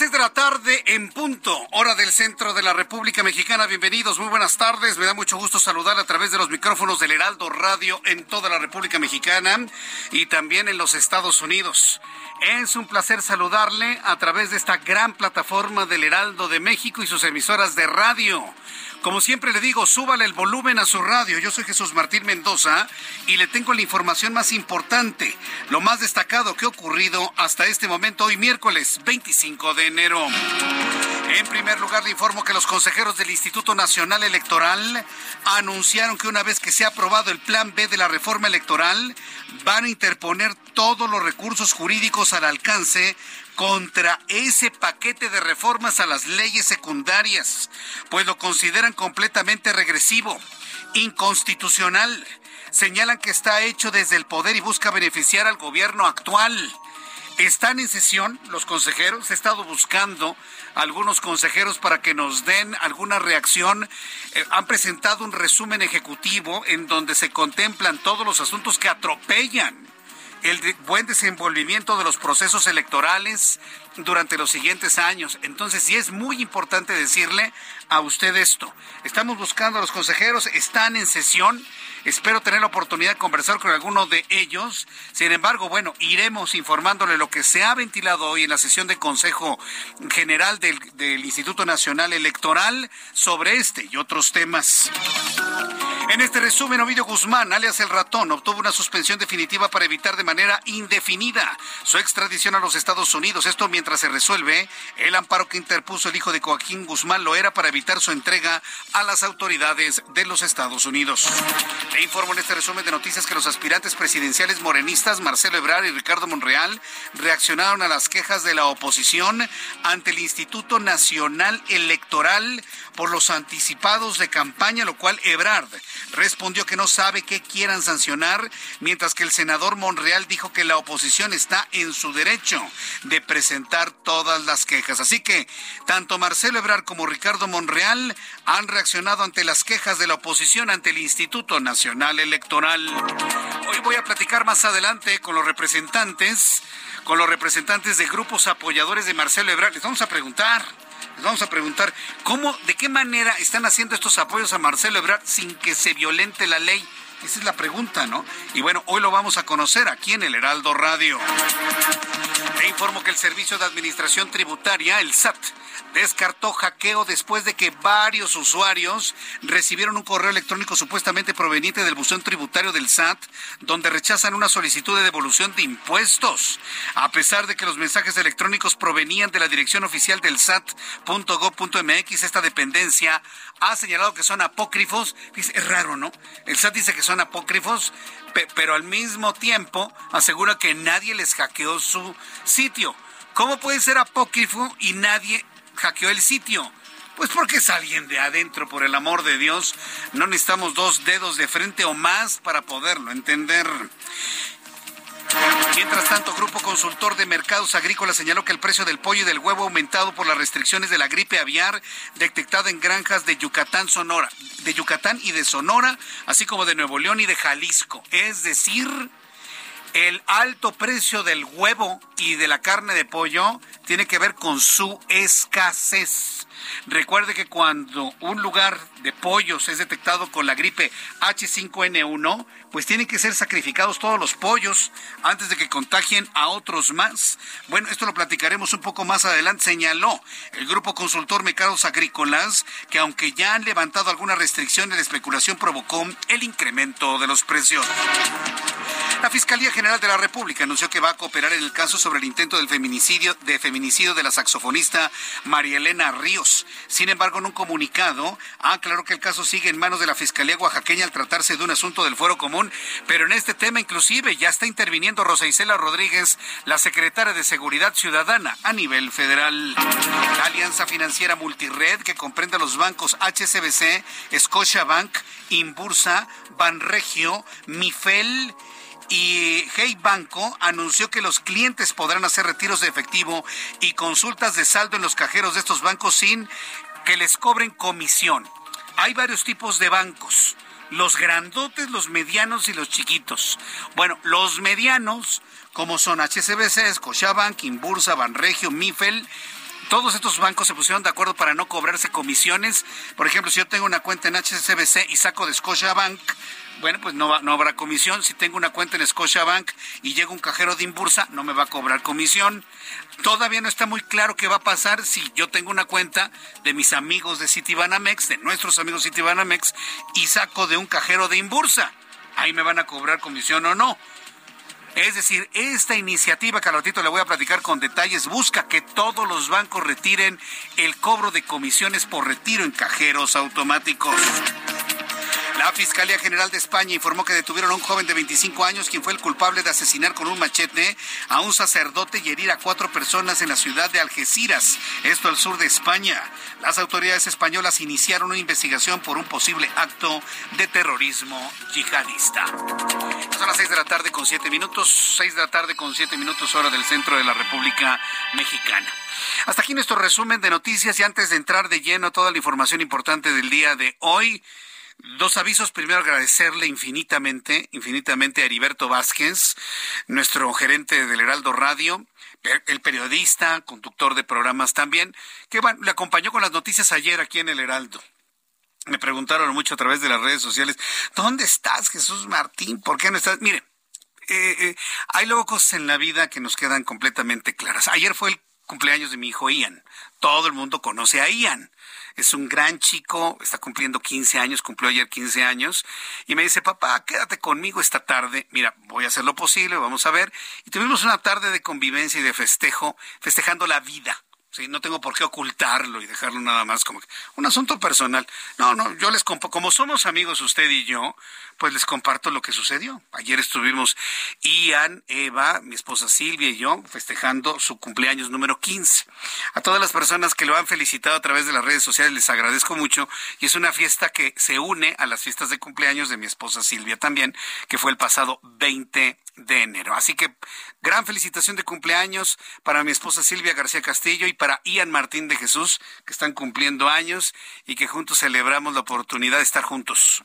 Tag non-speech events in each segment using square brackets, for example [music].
Las de la tarde en punto, hora del centro de la República Mexicana. Bienvenidos, muy buenas tardes. Me da mucho gusto saludar a través de los micrófonos del Heraldo Radio en toda la República Mexicana y también en los Estados Unidos. Es un placer saludarle a través de esta gran plataforma del Heraldo de México y sus emisoras de radio. Como siempre le digo, súbale el volumen a su radio. Yo soy Jesús Martín Mendoza y le tengo la información más importante, lo más destacado que ha ocurrido hasta este momento, hoy miércoles 25 de enero. En primer lugar, le informo que los consejeros del Instituto Nacional Electoral anunciaron que una vez que sea aprobado el Plan B de la reforma electoral, van a interponer todos los recursos jurídicos al alcance contra ese paquete de reformas a las leyes secundarias, pues lo consideran completamente regresivo, inconstitucional. Señalan que está hecho desde el poder y busca beneficiar al gobierno actual. Están en sesión los consejeros. He estado buscando algunos consejeros para que nos den alguna reacción. Eh, han presentado un resumen ejecutivo en donde se contemplan todos los asuntos que atropellan el buen desenvolvimiento de los procesos electorales durante los siguientes años. Entonces, sí es muy importante decirle a usted esto. Estamos buscando a los consejeros, están en sesión. Espero tener la oportunidad de conversar con alguno de ellos. Sin embargo, bueno, iremos informándole lo que se ha ventilado hoy en la sesión de Consejo General del, del Instituto Nacional Electoral sobre este y otros temas. En este resumen, Ovidio Guzmán, alias El Ratón, obtuvo una suspensión definitiva para evitar de manera indefinida su extradición a los Estados Unidos. Esto mientras se resuelve el amparo que interpuso el hijo de Joaquín Guzmán lo era para evitar su entrega a las autoridades de los Estados Unidos. Le informo en este resumen de noticias que los aspirantes presidenciales morenistas Marcelo Ebrard y Ricardo Monreal reaccionaron a las quejas de la oposición ante el Instituto Nacional Electoral por los anticipados de campaña, lo cual Ebrard respondió que no sabe qué quieran sancionar, mientras que el senador Monreal dijo que la oposición está en su derecho de presentar todas las quejas. Así que tanto Marcelo Ebrard como Ricardo Monreal han reaccionado ante las quejas de la oposición ante el Instituto Nacional Electoral. Hoy voy a platicar más adelante con los representantes, con los representantes de grupos apoyadores de Marcelo Ebrard. Les vamos a preguntar. Les vamos a preguntar cómo, de qué manera están haciendo estos apoyos a Marcelo Ebrard sin que se violente la ley. Esa es la pregunta, ¿no? Y bueno, hoy lo vamos a conocer aquí en el Heraldo Radio. Le informo que el Servicio de Administración Tributaria, el SAT, descartó hackeo después de que varios usuarios recibieron un correo electrónico supuestamente proveniente del buzón tributario del SAT, donde rechazan una solicitud de devolución de impuestos. A pesar de que los mensajes electrónicos provenían de la dirección oficial del SAT.gov.mx, esta dependencia ha señalado que son apócrifos. Es raro, ¿no? El SAT dice que son apócrifos, pe- pero al mismo tiempo asegura que nadie les hackeó su sitio. ¿Cómo puede ser apócrifo y nadie hackeó el sitio? Pues porque es alguien de adentro, por el amor de Dios. No necesitamos dos dedos de frente o más para poderlo entender. Mientras tanto, Grupo Consultor de Mercados Agrícolas señaló que el precio del pollo y del huevo ha aumentado por las restricciones de la gripe aviar detectada en granjas de Yucatán, Sonora, de Yucatán y de Sonora, así como de Nuevo León y de Jalisco. Es decir, el alto precio del huevo y de la carne de pollo tiene que ver con su escasez. Recuerde que cuando un lugar de pollos es detectado con la gripe H5N1, pues tienen que ser sacrificados todos los pollos antes de que contagien a otros más. Bueno, esto lo platicaremos un poco más adelante. Señaló el grupo consultor Mercados Agrícolas que aunque ya han levantado algunas restricciones, la especulación provocó el incremento de los precios. La Fiscalía General de la República anunció que va a cooperar en el caso sobre el intento del feminicidio de feminicidio de la saxofonista María Elena Ríos. Sin embargo, en un comunicado ha aclarado que el caso sigue en manos de la Fiscalía Oaxaqueña al tratarse de un asunto del Fuero Común, pero en este tema inclusive ya está interviniendo Rosa Isela Rodríguez, la secretaria de Seguridad Ciudadana a nivel federal. La Alianza Financiera Multired, que comprende los bancos HSBC, Scotiabank, Inbursa, Banregio, Mifel, y Hey Banco anunció que los clientes podrán hacer retiros de efectivo y consultas de saldo en los cajeros de estos bancos sin que les cobren comisión. Hay varios tipos de bancos, los grandotes, los medianos y los chiquitos. Bueno, los medianos, como son HSBC, Scotiabank, Inbursa, Banregio, Mifel, todos estos bancos se pusieron de acuerdo para no cobrarse comisiones. Por ejemplo, si yo tengo una cuenta en HSBC y saco de Scotiabank, bueno, pues no, no habrá comisión. Si tengo una cuenta en Scotiabank y llega un cajero de Inbursa, no me va a cobrar comisión. Todavía no está muy claro qué va a pasar si yo tengo una cuenta de mis amigos de Citibanamex, de nuestros amigos Citibanamex, y saco de un cajero de Inbursa. Ahí me van a cobrar comisión o no. Es decir, esta iniciativa que al ratito le voy a platicar con detalles busca que todos los bancos retiren el cobro de comisiones por retiro en cajeros automáticos. La Fiscalía General de España informó que detuvieron a un joven de 25 años quien fue el culpable de asesinar con un machete a un sacerdote y herir a cuatro personas en la ciudad de Algeciras, esto al sur de España. Las autoridades españolas iniciaron una investigación por un posible acto de terrorismo yihadista. Son las seis de la tarde con siete minutos, seis de la tarde con siete minutos hora del centro de la República Mexicana. Hasta aquí nuestro resumen de noticias y antes de entrar de lleno a toda la información importante del día de hoy, Dos avisos. Primero, agradecerle infinitamente, infinitamente a Heriberto Vázquez, nuestro gerente del Heraldo Radio, el periodista, conductor de programas también, que le acompañó con las noticias ayer aquí en el Heraldo. Me preguntaron mucho a través de las redes sociales, ¿dónde estás, Jesús Martín? ¿Por qué no estás? Mire, eh, eh, hay luego cosas en la vida que nos quedan completamente claras. Ayer fue el cumpleaños de mi hijo Ian. Todo el mundo conoce a Ian es un gran chico, está cumpliendo 15 años, cumplió ayer 15 años, y me dice, papá, quédate conmigo esta tarde, mira, voy a hacer lo posible, vamos a ver. Y tuvimos una tarde de convivencia y de festejo, festejando la vida. Sí, no tengo por qué ocultarlo y dejarlo nada más como un asunto personal. No, no, yo les como somos amigos usted y yo, pues les comparto lo que sucedió. Ayer estuvimos Ian, Eva, mi esposa Silvia y yo festejando su cumpleaños número 15. A todas las personas que lo han felicitado a través de las redes sociales les agradezco mucho y es una fiesta que se une a las fiestas de cumpleaños de mi esposa Silvia también, que fue el pasado 20 de enero. Así que gran felicitación de cumpleaños para mi esposa Silvia García Castillo y para Ian Martín de Jesús, que están cumpliendo años y que juntos celebramos la oportunidad de estar juntos.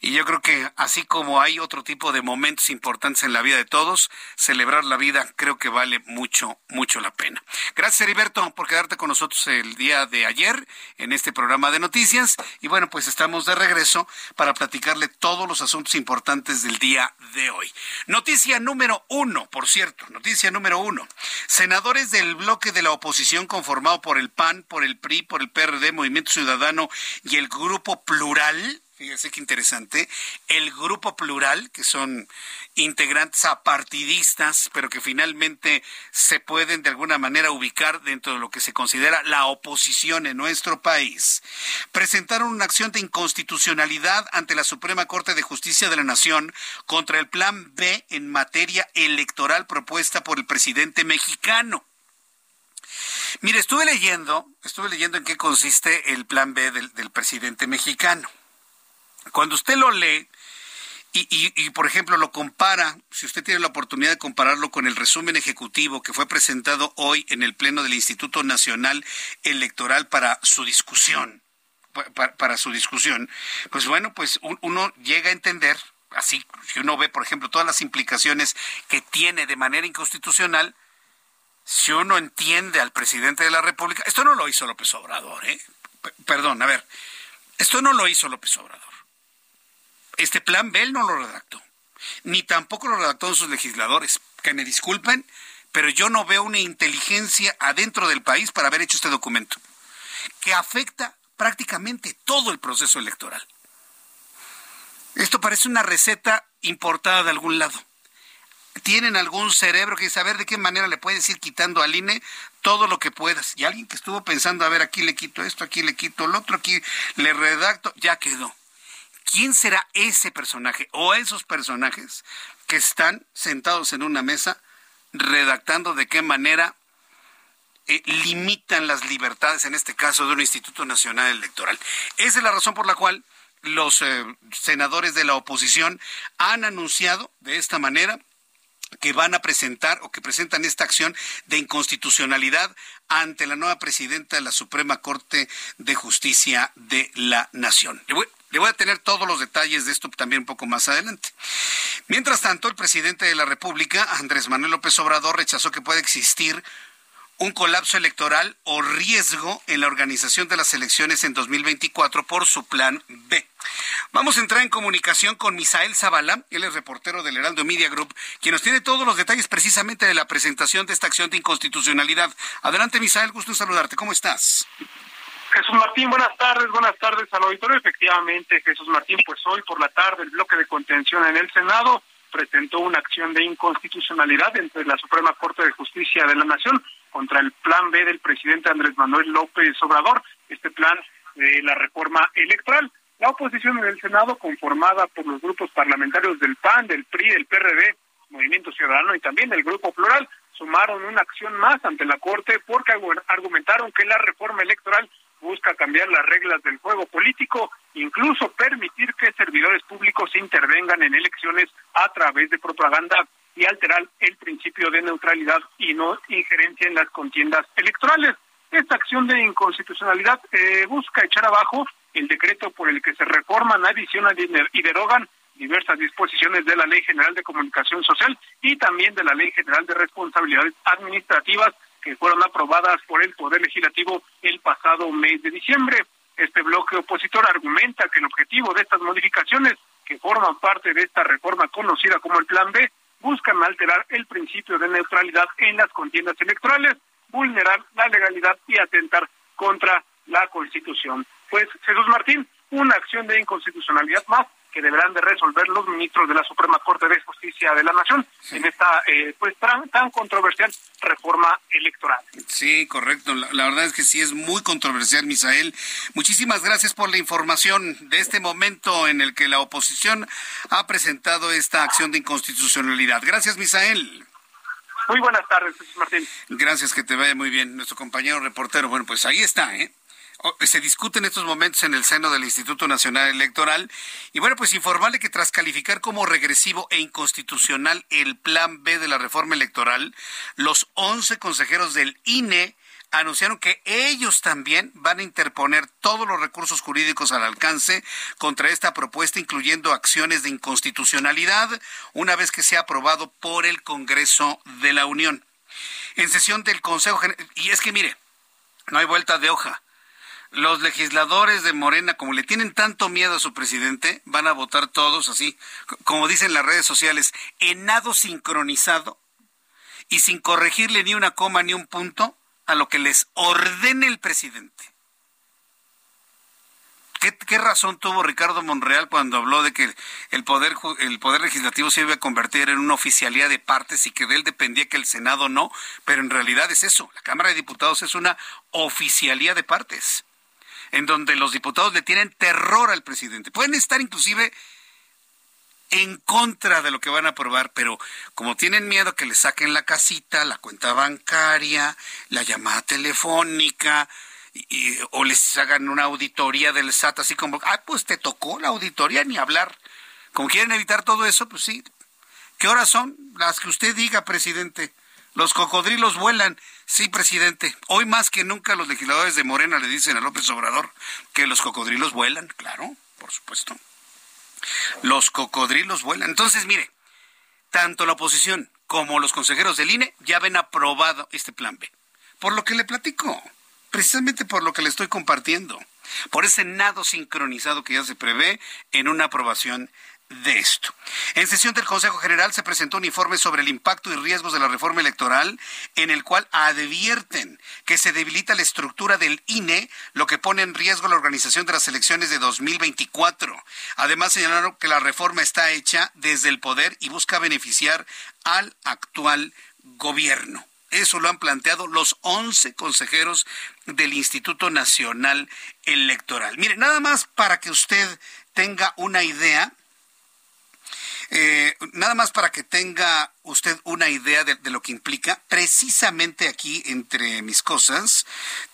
Y yo creo que así como hay otro tipo de momentos importantes en la vida de todos, celebrar la vida creo que vale mucho, mucho la pena. Gracias, Heriberto, por quedarte con nosotros el día de ayer en este programa de noticias. Y bueno, pues estamos de regreso para platicarle todos los asuntos importantes del día de hoy. Noticia número uno, por cierto, noticia número uno. Senadores del bloque de la oposición conformado por el PAN, por el PRI, por el PRD, Movimiento Ciudadano y el Grupo Plural fíjese qué interesante, el grupo plural, que son integrantes apartidistas, pero que finalmente se pueden de alguna manera ubicar dentro de lo que se considera la oposición en nuestro país, presentaron una acción de inconstitucionalidad ante la Suprema Corte de Justicia de la Nación contra el Plan B en materia electoral propuesta por el presidente mexicano. Mire, estuve leyendo, estuve leyendo en qué consiste el plan B del, del presidente mexicano. Cuando usted lo lee y, por ejemplo, lo compara, si usted tiene la oportunidad de compararlo con el resumen ejecutivo que fue presentado hoy en el Pleno del Instituto Nacional Electoral para su discusión, para, su discusión, pues bueno, pues uno llega a entender, así si uno ve, por ejemplo, todas las implicaciones que tiene de manera inconstitucional, si uno entiende al presidente de la República, esto no lo hizo López Obrador, ¿eh? perdón, a ver, esto no lo hizo López Obrador. Este plan B no lo redactó, ni tampoco lo redactó sus legisladores. Que me disculpen, pero yo no veo una inteligencia adentro del país para haber hecho este documento, que afecta prácticamente todo el proceso electoral. Esto parece una receta importada de algún lado. Tienen algún cerebro que saber de qué manera le puedes ir quitando al INE todo lo que puedas. Y alguien que estuvo pensando, a ver, aquí le quito esto, aquí le quito lo otro, aquí le redacto, ya quedó. ¿Quién será ese personaje o esos personajes que están sentados en una mesa redactando de qué manera eh, limitan las libertades, en este caso de un Instituto Nacional Electoral? Esa es la razón por la cual los eh, senadores de la oposición han anunciado de esta manera que van a presentar o que presentan esta acción de inconstitucionalidad ante la nueva presidenta de la Suprema Corte de Justicia de la Nación. A tener todos los detalles de esto también un poco más adelante. Mientras tanto, el presidente de la República, Andrés Manuel López Obrador, rechazó que pueda existir un colapso electoral o riesgo en la organización de las elecciones en 2024 por su plan B. Vamos a entrar en comunicación con Misael Zavala, él es reportero del Heraldo Media Group, quien nos tiene todos los detalles precisamente de la presentación de esta acción de inconstitucionalidad. Adelante, Misael, gusto en saludarte. ¿Cómo estás? Jesús Martín, buenas tardes, buenas tardes al auditorio. Efectivamente, Jesús Martín, pues hoy por la tarde el bloque de contención en el Senado presentó una acción de inconstitucionalidad entre la Suprema Corte de Justicia de la Nación contra el plan B del presidente Andrés Manuel López Obrador, este plan de la reforma electoral. La oposición en el Senado, conformada por los grupos parlamentarios del PAN, del PRI, del PRD, Movimiento Ciudadano y también el Grupo Plural, sumaron una acción más ante la Corte porque argumentaron que la reforma electoral busca cambiar las reglas del juego político, incluso permitir que servidores públicos intervengan en elecciones a través de propaganda y alterar el principio de neutralidad y no injerencia en las contiendas electorales. Esta acción de inconstitucionalidad eh, busca echar abajo el decreto por el que se reforman, adicionan y derogan diversas disposiciones de la Ley General de Comunicación Social y también de la Ley General de Responsabilidades Administrativas que fueron aprobadas por el Poder Legislativo el pasado mes de diciembre. Este bloque opositor argumenta que el objetivo de estas modificaciones, que forman parte de esta reforma conocida como el Plan B, buscan alterar el principio de neutralidad en las contiendas electorales, vulnerar la legalidad y atentar contra la Constitución. Pues Jesús Martín, una acción de inconstitucionalidad más que deberán de resolver los ministros de la Suprema Corte de Justicia de la Nación en esta eh, pues tan, tan, controversial reforma electoral. Sí, correcto. La, la, verdad es que sí es muy controversial, Misael. Muchísimas gracias por la información de este momento en el que la oposición ha presentado esta acción de inconstitucionalidad. Gracias, Misael. Muy buenas tardes, Martín. Gracias, que te vaya muy bien. Nuestro compañero reportero, bueno, pues ahí está, ¿eh? Se discute en estos momentos en el seno del Instituto Nacional Electoral. Y bueno, pues informarle que tras calificar como regresivo e inconstitucional el plan B de la reforma electoral, los 11 consejeros del INE anunciaron que ellos también van a interponer todos los recursos jurídicos al alcance contra esta propuesta, incluyendo acciones de inconstitucionalidad, una vez que sea aprobado por el Congreso de la Unión. En sesión del Consejo General, y es que mire, no hay vuelta de hoja los legisladores de Morena, como le tienen tanto miedo a su presidente, van a votar todos así, como dicen las redes sociales, en nado sincronizado y sin corregirle ni una coma ni un punto a lo que les ordene el presidente. ¿Qué, razón tuvo Ricardo Monreal cuando habló de que el poder, el poder legislativo se iba a convertir en una oficialía de partes y que de él dependía que el Senado no? Pero en realidad es eso. La Cámara de Diputados es una oficialía de partes en donde los diputados le tienen terror al presidente. Pueden estar inclusive en contra de lo que van a aprobar, pero como tienen miedo que le saquen la casita, la cuenta bancaria, la llamada telefónica, o les hagan una auditoría del SAT, así como, ah, pues te tocó la auditoría, ni hablar. Como quieren evitar todo eso, pues sí. ¿Qué horas son? Las que usted diga, presidente. Los cocodrilos vuelan. Sí, presidente. Hoy más que nunca los legisladores de Morena le dicen a López Obrador que los cocodrilos vuelan. Claro, por supuesto. Los cocodrilos vuelan. Entonces, mire, tanto la oposición como los consejeros del INE ya ven aprobado este plan B. Por lo que le platico, precisamente por lo que le estoy compartiendo, por ese nado sincronizado que ya se prevé en una aprobación de esto. En sesión del Consejo General se presentó un informe sobre el impacto y riesgos de la reforma electoral, en el cual advierten que se debilita la estructura del INE, lo que pone en riesgo la organización de las elecciones de 2024. Además, señalaron que la reforma está hecha desde el poder y busca beneficiar al actual gobierno. Eso lo han planteado los 11 consejeros del Instituto Nacional Electoral. Mire, nada más para que usted tenga una idea, eh, nada más para que tenga usted una idea de, lo que implica, precisamente aquí entre mis cosas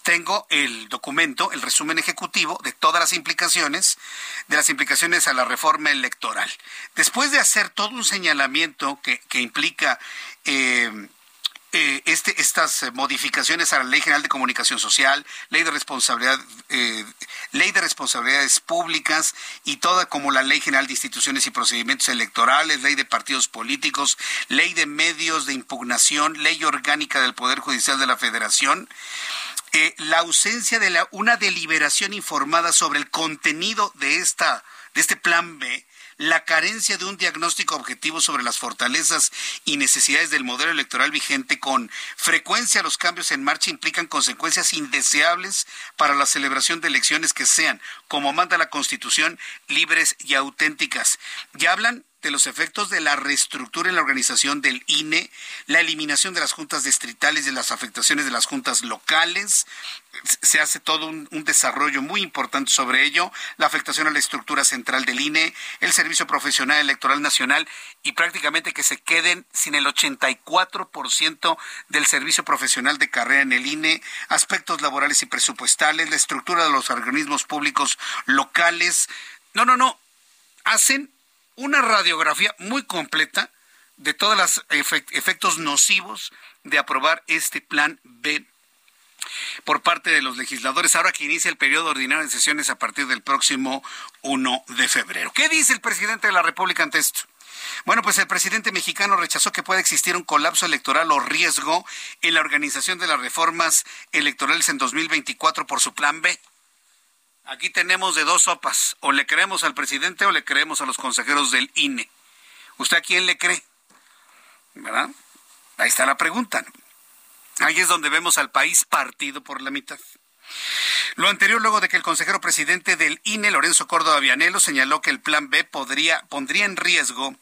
tengo el documento, el resumen ejecutivo de todas las implicaciones, de las implicaciones a la reforma electoral. Después de hacer todo un señalamiento que, implica eh, eh, este, estas modificaciones a la Ley General de Comunicación Social, Ley de Responsabilidad, eh, Ley de Responsabilidades Públicas y toda como la Ley General de Instituciones y Procedimientos Electorales, Ley de Partidos Políticos, Ley de Medios de Impugnación, Ley Orgánica del Poder Judicial de la Federación. Eh, la ausencia de la, una deliberación informada sobre el contenido de esta de este plan B la carencia de un diagnóstico objetivo sobre las fortalezas y necesidades del modelo electoral vigente con frecuencia los cambios en marcha implican consecuencias indeseables para la celebración de elecciones que sean, como manda la Constitución, libres y auténticas. Ya hablan los efectos de la reestructura en la organización del INE, la eliminación de las juntas distritales, de las afectaciones de las juntas locales. Se hace todo un, desarrollo muy importante sobre ello, la afectación a la estructura central del INE, el Servicio Profesional Electoral Nacional y prácticamente que se queden sin el 84% del servicio profesional de carrera en el INE, aspectos laborales y presupuestales, la estructura de los organismos públicos locales. No, no, no. Hacen una radiografía muy completa de todos los efectos nocivos de aprobar este plan B por parte de los legisladores, ahora que inicia el periodo ordinario de sesiones a partir del próximo 1 de febrero. ¿Qué dice el presidente de la República ante esto? Bueno, pues el presidente mexicano rechazó que pueda existir un colapso electoral o riesgo en la organización de las reformas electorales en 2024 por su plan B. Aquí tenemos de dos sopas. O le creemos al presidente o le creemos a los consejeros del INE. ¿Usted a quién le cree? ¿Verdad? Ahí está la pregunta. Ahí es donde vemos al país partido por la mitad. Lo anterior luego de que el consejero presidente del INE, Lorenzo Córdoba Vianelo, señaló que el plan B podría, pondría en riesgo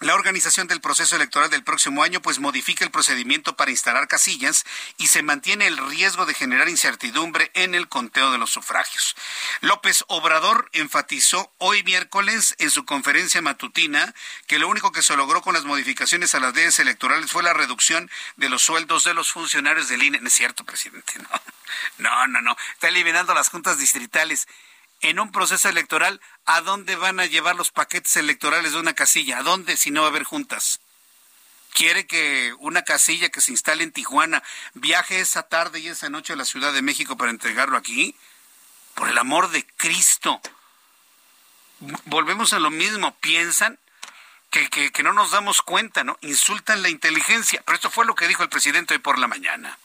la organización del proceso electoral del próximo año pues modifica el procedimiento para instalar casillas y se mantiene el riesgo de generar incertidumbre en el conteo de los sufragios. López Obrador enfatizó hoy miércoles en su conferencia matutina que lo único que se logró con las modificaciones a las leyes electorales fue la reducción de los sueldos de los funcionarios del INE. No es cierto, presidente, no. [laughs] No, no, no. Está eliminando las juntas distritales en un proceso electoral, ¿a dónde van a llevar los paquetes electorales de una casilla? ¿A dónde si no va a haber juntas? ¿Quiere que una casilla que se instale en Tijuana viaje esa tarde y esa noche a la Ciudad de México para entregarlo aquí? Por el amor de Cristo. Volvemos a lo mismo. Piensan que, que, no nos damos cuenta, ¿no? Insultan la inteligencia. Pero esto fue lo que dijo el presidente hoy por la mañana.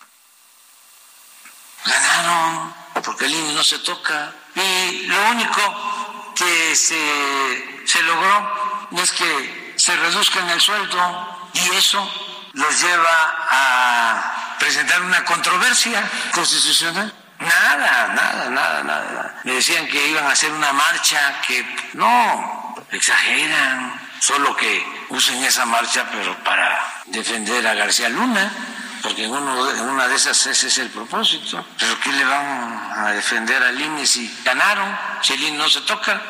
Ganaron, porque el INE no se toca. Y lo único que se, se logró es que se reduzcan el sueldo y eso los lleva a presentar una controversia constitucional. Nada, nada, nada, nada. Me decían que iban a hacer una marcha, que no, exageran, solo que usen esa marcha pero para defender a García Luna porque uno, una de esas ese es el propósito. Pero ¿qué le van a defender al INE si ganaron? Si el INE no se toca.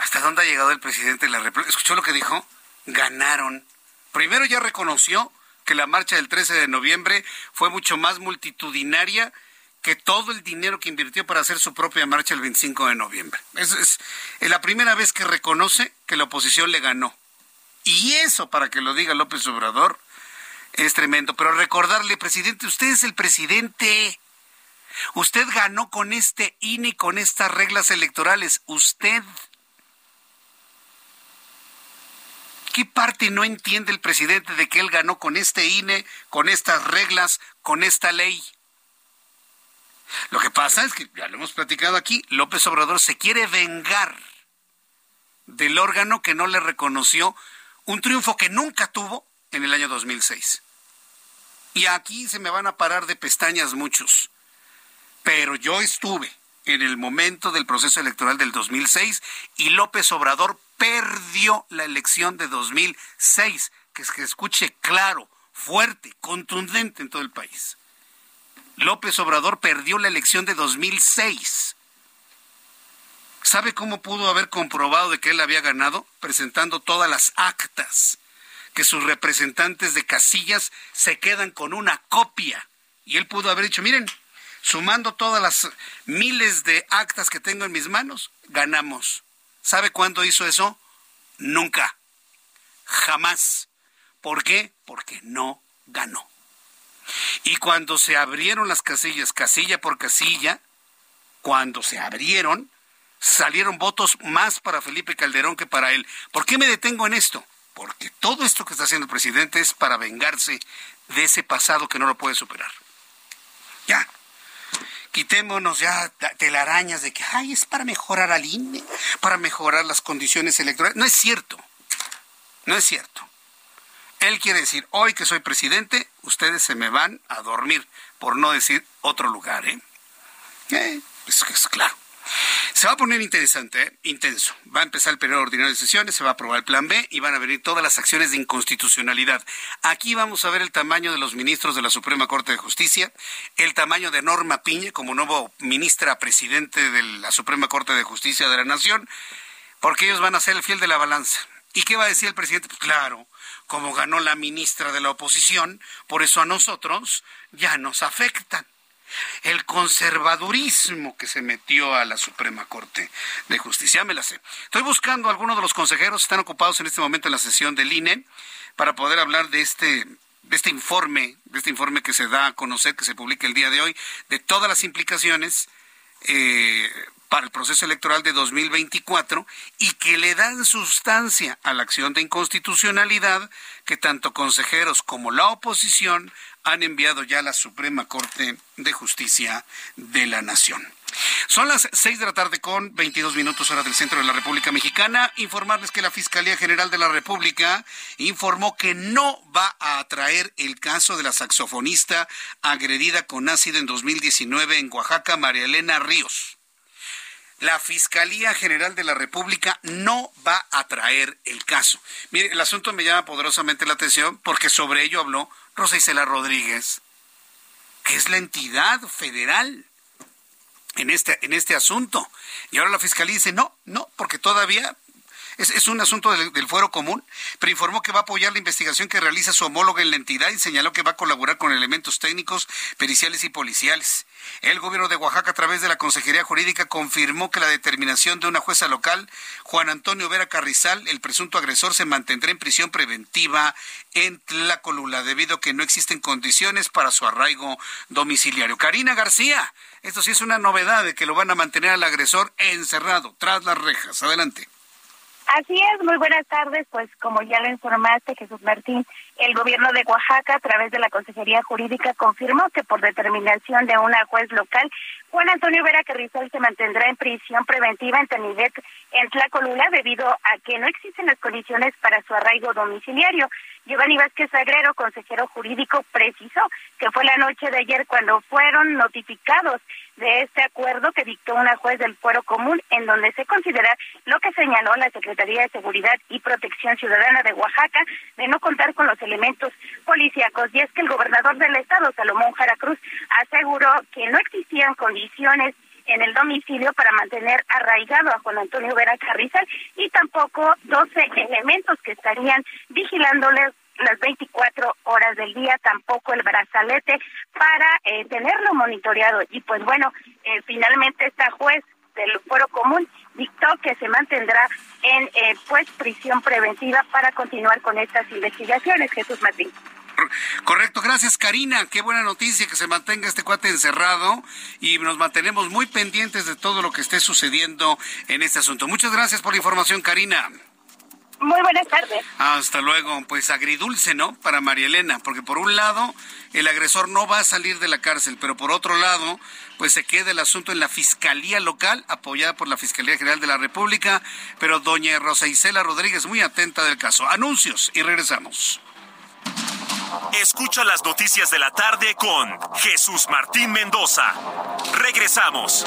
¿Hasta dónde ha llegado el presidente? ¿Escuchó lo que dijo? Ganaron. Primero ya reconoció que la marcha del 13 de noviembre fue mucho más multitudinaria que todo el dinero que invirtió para hacer su propia marcha el 25 de noviembre. Es, la primera vez que reconoce que la oposición le ganó. Y eso, para que lo diga López Obrador, es tremendo. Pero recordarle, presidente, usted es el presidente. Usted ganó con este INE con estas reglas electorales. Usted. ¿Qué parte no entiende el presidente de que él ganó con este INE, con estas reglas, con esta ley? Lo que pasa es que, ya lo hemos platicado aquí, López Obrador se quiere vengar del órgano que no le reconoció un triunfo que nunca tuvo en el año 2006. Y aquí se me van a parar de pestañas muchos. Pero yo estuve en el momento del proceso electoral del 2006 y López Obrador perdió la elección de 2006. Que que escuche claro, fuerte, contundente en todo el país. López Obrador perdió la elección de 2006. ¿Sabe cómo pudo haber comprobado de que él había ganado? Presentando todas las actas, que sus representantes de casillas se quedan con una copia. Y él pudo haber dicho, miren, sumando todas las miles de actas que tengo en mis manos, ganamos. ¿Sabe cuándo hizo eso? Nunca. Jamás. ¿Por qué? Porque no ganó. Y cuando se abrieron las casillas, casilla por casilla, cuando se abrieron, salieron votos más para Felipe Calderón que para él. ¿Por qué me detengo en esto? Porque todo esto que está haciendo el presidente es para vengarse de ese pasado que no lo puede superar. Ya. Quitémonos ya telarañas de que, ay, es para mejorar al INE, para mejorar las condiciones electorales. No es cierto. No es cierto. Él quiere decir, hoy que soy presidente, ustedes se me van a dormir, por no decir otro lugar, ¿eh? eh es, es claro. Se va a poner interesante, ¿eh? intenso. Va a empezar el periodo ordinario de sesiones, se va a aprobar el plan B y van a venir todas las acciones de inconstitucionalidad. Aquí vamos a ver el tamaño de los ministros de la Suprema Corte de Justicia, el tamaño de Norma Piña como nuevo ministra presidente de la Suprema Corte de Justicia de la Nación, porque ellos van a ser el fiel de la balanza. ¿Y qué va a decir el presidente? Pues claro, como ganó la ministra de la oposición, por eso a nosotros ya nos afectan. El conservadurismo que se metió a la Suprema Corte de Justicia, me la sé. Estoy buscando a algunos de los consejeros están ocupados en este momento en la sesión del INE para poder hablar de este de este informe, de este informe que se da a conocer, que se publica el día de hoy, de todas las implicaciones eh, para el proceso electoral de 2024 y que le dan sustancia a la acción de inconstitucionalidad que tanto consejeros como la oposición han enviado ya a la Suprema Corte de Justicia de la Nación. Son las seis de la tarde con 22 minutos hora del centro de la República Mexicana. Informarles que la Fiscalía General de la República informó que no va a atraer el caso de la saxofonista agredida con ácido en 2019 en Oaxaca, María Elena Ríos la Fiscalía General de la República no va a traer el caso. Mire, el asunto me llama poderosamente la atención porque sobre ello habló Rosa Isela Rodríguez, que es la entidad federal en este, en este asunto. Y ahora la Fiscalía dice, no, no, porque todavía es, un asunto del, del, fuero común, pero informó que va a apoyar la investigación que realiza su homóloga en la entidad y señaló que va a colaborar con elementos técnicos, periciales y policiales. El gobierno de Oaxaca, a través de la Consejería Jurídica, confirmó que la determinación de una jueza local, Juan Antonio Vera Carrizal, el presunto agresor, se mantendrá en prisión preventiva en Tlacolula, debido a que no existen condiciones para su arraigo domiciliario. Karina García, esto sí es una novedad de que lo van a mantener al agresor encerrado tras las rejas. Adelante. Así es, muy buenas tardes. Pues como ya lo informaste, Jesús Martín, el gobierno de Oaxaca, a través de la Consejería Jurídica, confirmó que por determinación de una juez local, Juan Antonio Vera Carrizal se mantendrá en prisión preventiva en Tenidet, en Tlacolula, debido a que no existen las condiciones para su arraigo domiciliario. Giovanni Vázquez Agrero, consejero jurídico, precisó que fue la noche de ayer cuando fueron notificados de este acuerdo que dictó una juez del Fuero Común, en donde se considera lo que señaló la Secretaría de Seguridad y Protección Ciudadana de Oaxaca de no contar con los elementos policíacos. Y es que el gobernador del estado, Salomón Jara Cruz, aseguró que no existían condiciones en el domicilio para mantener arraigado a Juan Antonio Vera Carrizal y tampoco 12 elementos que estarían vigilándoles las 24 horas del día, tampoco el brazalete para eh, tenerlo monitoreado. Y pues bueno, eh, finalmente esta juez del Fuero Común dictó que se mantendrá en eh, pues prisión preventiva para continuar con estas investigaciones. Jesús Martín. Correcto, gracias Karina. Qué buena noticia que se mantenga este cuate encerrado y nos mantenemos muy pendientes de todo lo que esté sucediendo en este asunto. Muchas gracias por la información, Karina. Muy buenas tardes. Hasta luego. Pues agridulce, ¿no? Para María Elena, porque por un lado el agresor no va a salir de la cárcel, pero por otro lado, pues se queda el asunto en la Fiscalía Local, apoyada por la Fiscalía General de la República, pero doña Rosa Isela Rodríguez muy atenta del caso. Anuncios y regresamos. Escucha las noticias de la tarde con Jesús Martín Mendoza. Regresamos.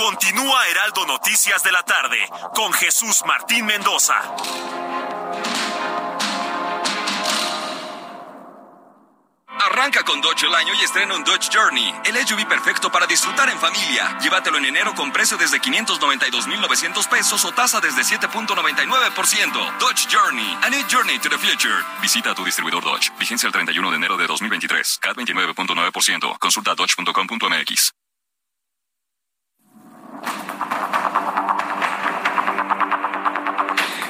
Continúa Heraldo Noticias de la tarde con Jesús Martín Mendoza. Arranca con Dodge el año y estrena un Dodge Journey, el SUV perfecto para disfrutar en familia. Llévatelo en enero con precio desde 592,900 pesos o tasa desde 7.99%. Dodge Journey, a new journey to the future. Visita a tu distribuidor Dodge. Vigencia el 31 de enero de 2023. CAT 29.9%. Consulta dodge.com.mx.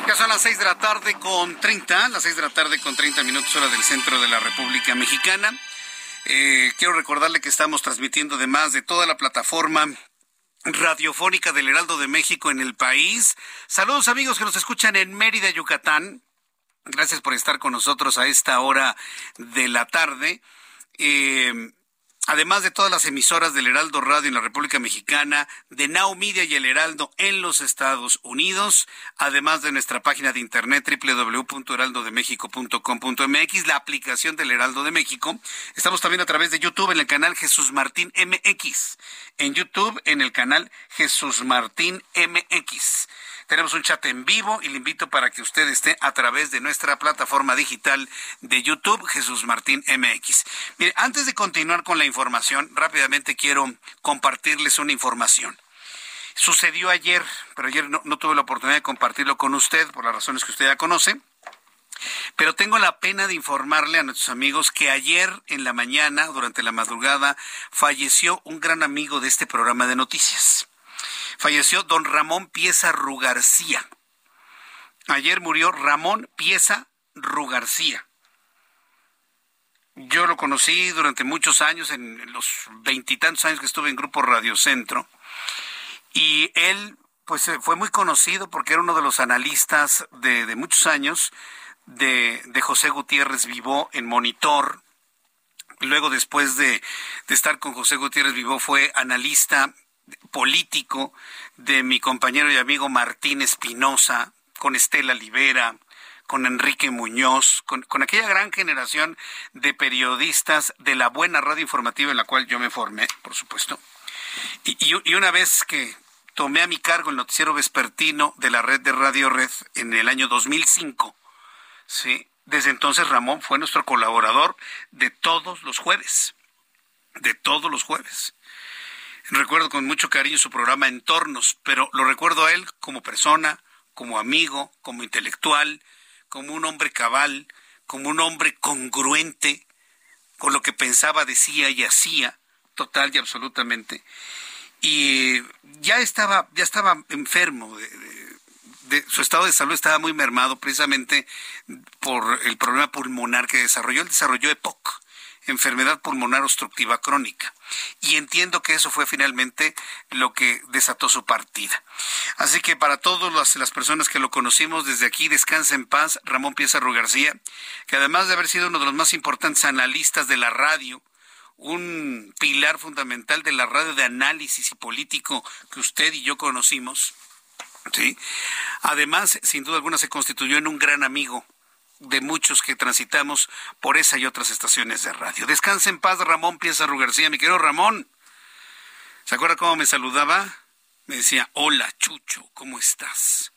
Ya son las 6 de la tarde con 30, las 6 de la tarde con 30 minutos hora del centro de la República Mexicana. Eh, quiero recordarle que estamos transmitiendo además de toda la plataforma radiofónica del Heraldo de México en el país. Saludos amigos que nos escuchan en Mérida, Yucatán. Gracias por estar con nosotros a esta hora de la tarde. Eh, además de todas las emisoras del Heraldo Radio en la República Mexicana, de Now Media y el Heraldo en los Estados Unidos, además de nuestra página de internet www.heraldodemexico.com.mx, la aplicación del Heraldo de México. Estamos también a través de YouTube en el canal Jesús Martín MX. En YouTube en el canal Jesús Martín MX. Tenemos un chat en vivo y le invito para que usted esté a través de nuestra plataforma digital de YouTube, Jesús Martín MX. Mire, antes de continuar con la información, rápidamente quiero compartirles una información. Sucedió ayer, pero ayer no, no tuve la oportunidad de compartirlo con usted por las razones que usted ya conoce. Pero tengo la pena de informarle a nuestros amigos que ayer en la mañana, durante la madrugada, falleció un gran amigo de este programa de noticias falleció don Ramón Pieza Rugarcía. Ayer murió Ramón Pieza Rugarcía. Yo lo conocí durante muchos años, en los veintitantos años que estuve en Grupo Radio Centro, y él pues eh, fue muy conocido porque era uno de los analistas de, muchos años de, de, José Gutiérrez Vivó en Monitor. Luego, después de, de estar con José Gutiérrez Vivó, fue analista político de mi compañero y amigo Martín Espinosa, con Estela Libera, con Enrique Muñoz, con, aquella gran generación de periodistas de la buena radio informativa en la cual yo me formé, por supuesto. Y, y, y una vez que tomé a mi cargo el noticiero vespertino de la red de Radio Red en el año 2005, ¿sí? desde entonces Ramón fue nuestro colaborador de todos los jueves, de todos los jueves. Recuerdo con mucho cariño su programa Entornos, pero lo recuerdo a él como persona, como amigo, como intelectual, como un hombre cabal, como un hombre congruente con lo que pensaba, decía y hacía, total y absolutamente. Y ya estaba, ya estaba enfermo, de, su estado de salud estaba muy mermado precisamente por el problema pulmonar que desarrolló. Él desarrolló EPOC, enfermedad pulmonar obstructiva crónica. Y entiendo que eso fue finalmente lo que desató su partida. Así que para todas las, personas que lo conocimos desde aquí, descansa en paz, Ramón Piezarro García, que además de haber sido uno de los más importantes analistas de la radio, un pilar fundamental de la radio de análisis y político que usted y yo conocimos. ¿sí? Además, sin duda alguna, se constituyó en un gran amigo de muchos que transitamos por esa y otras estaciones de radio. Descanse en paz, Ramón Pieza García. Mi querido Ramón, ¿se acuerda cómo me saludaba? Me decía, hola Chucho, ¿cómo estás?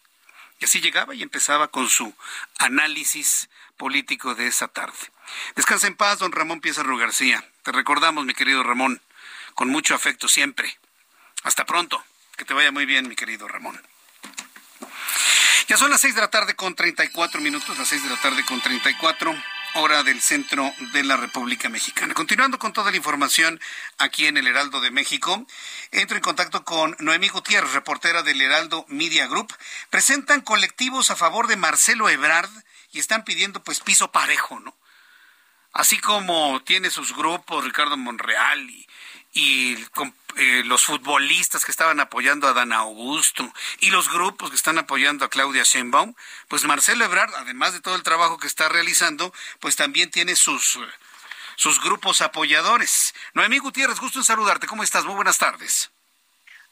Y así llegaba y empezaba con su análisis político de esa tarde. Descansa en paz, don Ramón Pieza García. Te recordamos, mi querido Ramón, con mucho afecto siempre. Hasta pronto. Que te vaya muy bien, mi querido Ramón. Ya son las seis de la tarde con 34 minutos, las seis de la tarde con 34 hora del centro de la República Mexicana. Continuando con toda la información aquí en el Heraldo de México, entro en contacto con Noemí Gutiérrez, reportera del Heraldo Media Group. Presentan colectivos a favor de Marcelo Ebrard y están pidiendo pues piso parejo, ¿no? Así como tiene sus grupos Ricardo Monreal y, y eh, los futbolistas que estaban apoyando a Dan Augusto y los grupos que están apoyando a Claudia Sheinbaum, pues Marcelo Ebrard, además de todo el trabajo que está realizando, pues también tiene sus, sus grupos apoyadores. Noemí Gutiérrez, gusto en saludarte. ¿Cómo estás? Muy buenas tardes.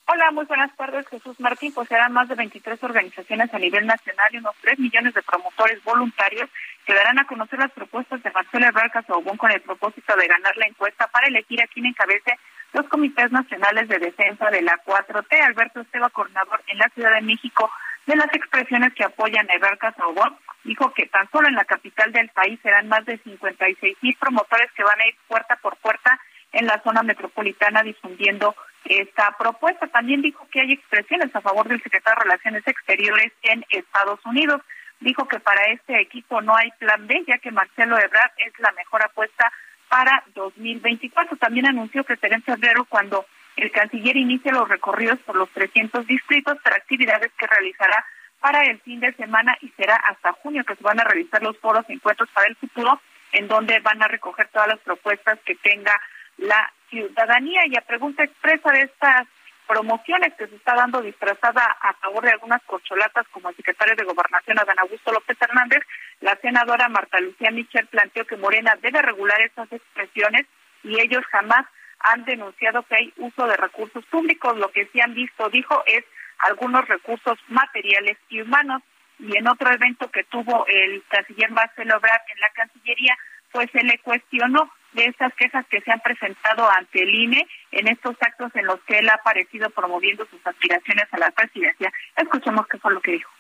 Hola, muy buenas tardes, Jesús Martín. Pues serán más de 23 organizaciones a nivel nacional y unos 3 millones de promotores voluntarios que darán a conocer las propuestas de Marcelo Ebrard Casaubón con el propósito de ganar la encuesta para elegir a quien encabece los comités nacionales de defensa de la 4T. Alberto Esteba, coordinador en la Ciudad de México de las expresiones que apoyan a Ebrard Casaubón, dijo que tan solo en la capital del país serán más de 56 mil promotores que van a ir puerta por puerta en la zona metropolitana difundiendo esta propuesta. También dijo que hay expresiones a favor del secretario de Relaciones Exteriores en Estados Unidos. Dijo que para este equipo no hay plan B, ya que Marcelo Ebrard es la mejor apuesta para 2024. También anunció que será en febrero cuando el canciller inicie los recorridos por los 300 distritos para actividades que realizará para el fin de semana y será hasta junio que se van a realizar los foros y encuentros para el futuro, en donde van a recoger todas las propuestas que tenga la ciudadanía y a pregunta expresa de estas promociones que se está dando disfrazada a favor de algunas corcholatas como el secretario de Gobernación Adán Augusto López Hernández, la senadora Marta Lucía Michel planteó que Morena debe regular estas expresiones y ellos jamás han denunciado que hay uso de recursos públicos. Lo que sí han visto, dijo, es algunos recursos materiales y humanos. Y en otro evento que tuvo el canciller Marcelo Ebrard en la Cancillería, pues se le cuestionó de estas quejas que se han presentado ante el INE en estos actos en los que él ha aparecido promoviendo sus aspiraciones a la presidencia. Escuchemos qué fue lo que dijo.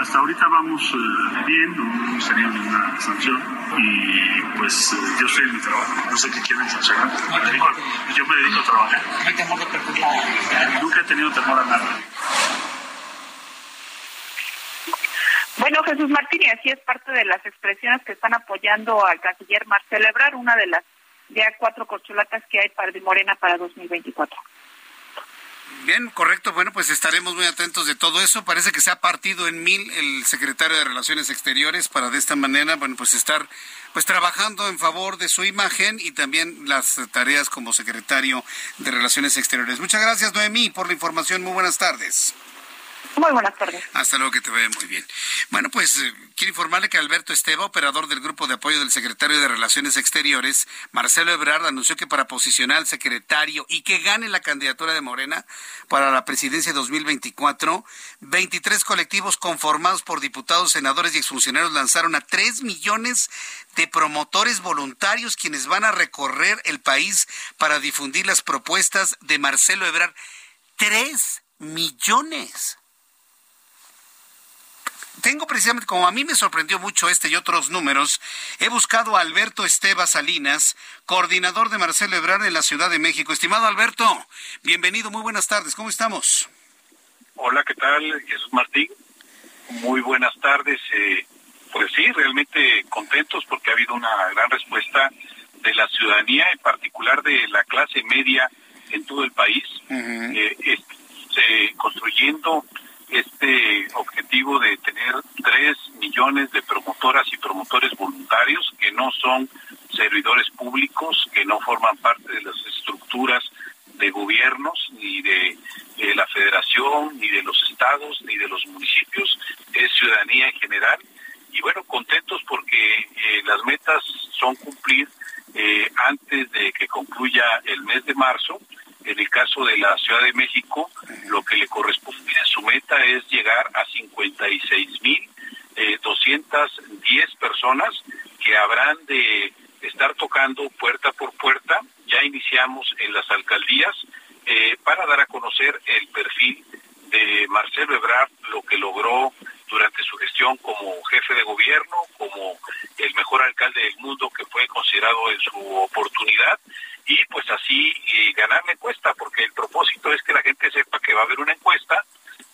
Hasta ahorita vamos eh, bien, no hemos tenido ninguna sanción y pues eh, yo estoy en mi trabajo, no sé qué quieren sancionar. Yo me dedico a trabajar. Nunca he tenido temor a nada. Bueno, Jesús Martín, y así es parte de las expresiones que están apoyando al canciller Marcelo Ebrard, una de las ya cuatro corcholatas que hay para de Morena para 2024. Bien, correcto. Bueno, pues estaremos muy atentos de todo eso. Parece que se ha partido en mil el secretario de Relaciones Exteriores para de esta manera, bueno, pues estar pues trabajando en favor de su imagen y también las tareas como secretario de Relaciones Exteriores. Muchas gracias, Noemí, por la información. Muy buenas tardes. Muy buenas tardes. Hasta luego, que te vaya muy bien. Bueno, pues eh, quiero informarle que Alberto Esteba, operador del grupo de apoyo del secretario de Relaciones Exteriores, Marcelo Ebrard, anunció que para posicionar al secretario y que gane la candidatura de Morena para la presidencia 2024, 23 colectivos conformados por diputados, senadores y exfuncionarios lanzaron a 3 millones de promotores voluntarios quienes van a recorrer el país para difundir las propuestas de Marcelo Ebrard. 3 millones tengo precisamente, como a mí me sorprendió mucho este y otros números, he buscado a Alberto Esteba Salinas, coordinador de Marcelo Ebrard en la Ciudad de México. Estimado Alberto, bienvenido, muy buenas tardes, ¿cómo estamos? Hola, ¿qué tal? Jesús Martín. Muy buenas tardes. Eh, pues sí, realmente contentos porque ha habido una gran respuesta de la ciudadanía, en particular de la clase media en todo el país, eh, construyendo este objetivo de tener tres millones de promotoras y promotores voluntarios que no son servidores públicos, que no forman parte de las estructuras de gobiernos, ni de, la federación, ni de los estados, ni de los municipios, es ciudadanía en general. Y bueno, contentos porque eh, las metas son cumplir eh, antes de que concluya el mes de marzo. En el caso de la Ciudad de México, lo que le corresponde en su meta es llegar a 56 mil eh, 210 personas que habrán de estar tocando puerta por puerta. Ya iniciamos en las alcaldías eh, para dar a conocer el perfil de Marcelo Ebrard, lo que logró durante su gestión como jefe de gobierno, como el mejor alcalde del mundo que fue considerado en su oportunidad y pues así eh, ganar la encuesta, porque el propósito es que la gente sepa que va a haber una encuesta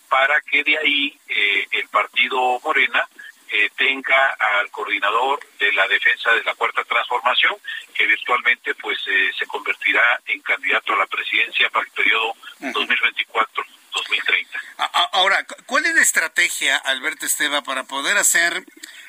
para que de ahí eh, el partido Morena eh, tenga al coordinador de la defensa de la cuarta transformación, que virtualmente pues se convertirá en candidato a la presidencia para el periodo 2024. 2030. Ahora, ¿cuál es la estrategia, Alberto Esteba, para poder hacer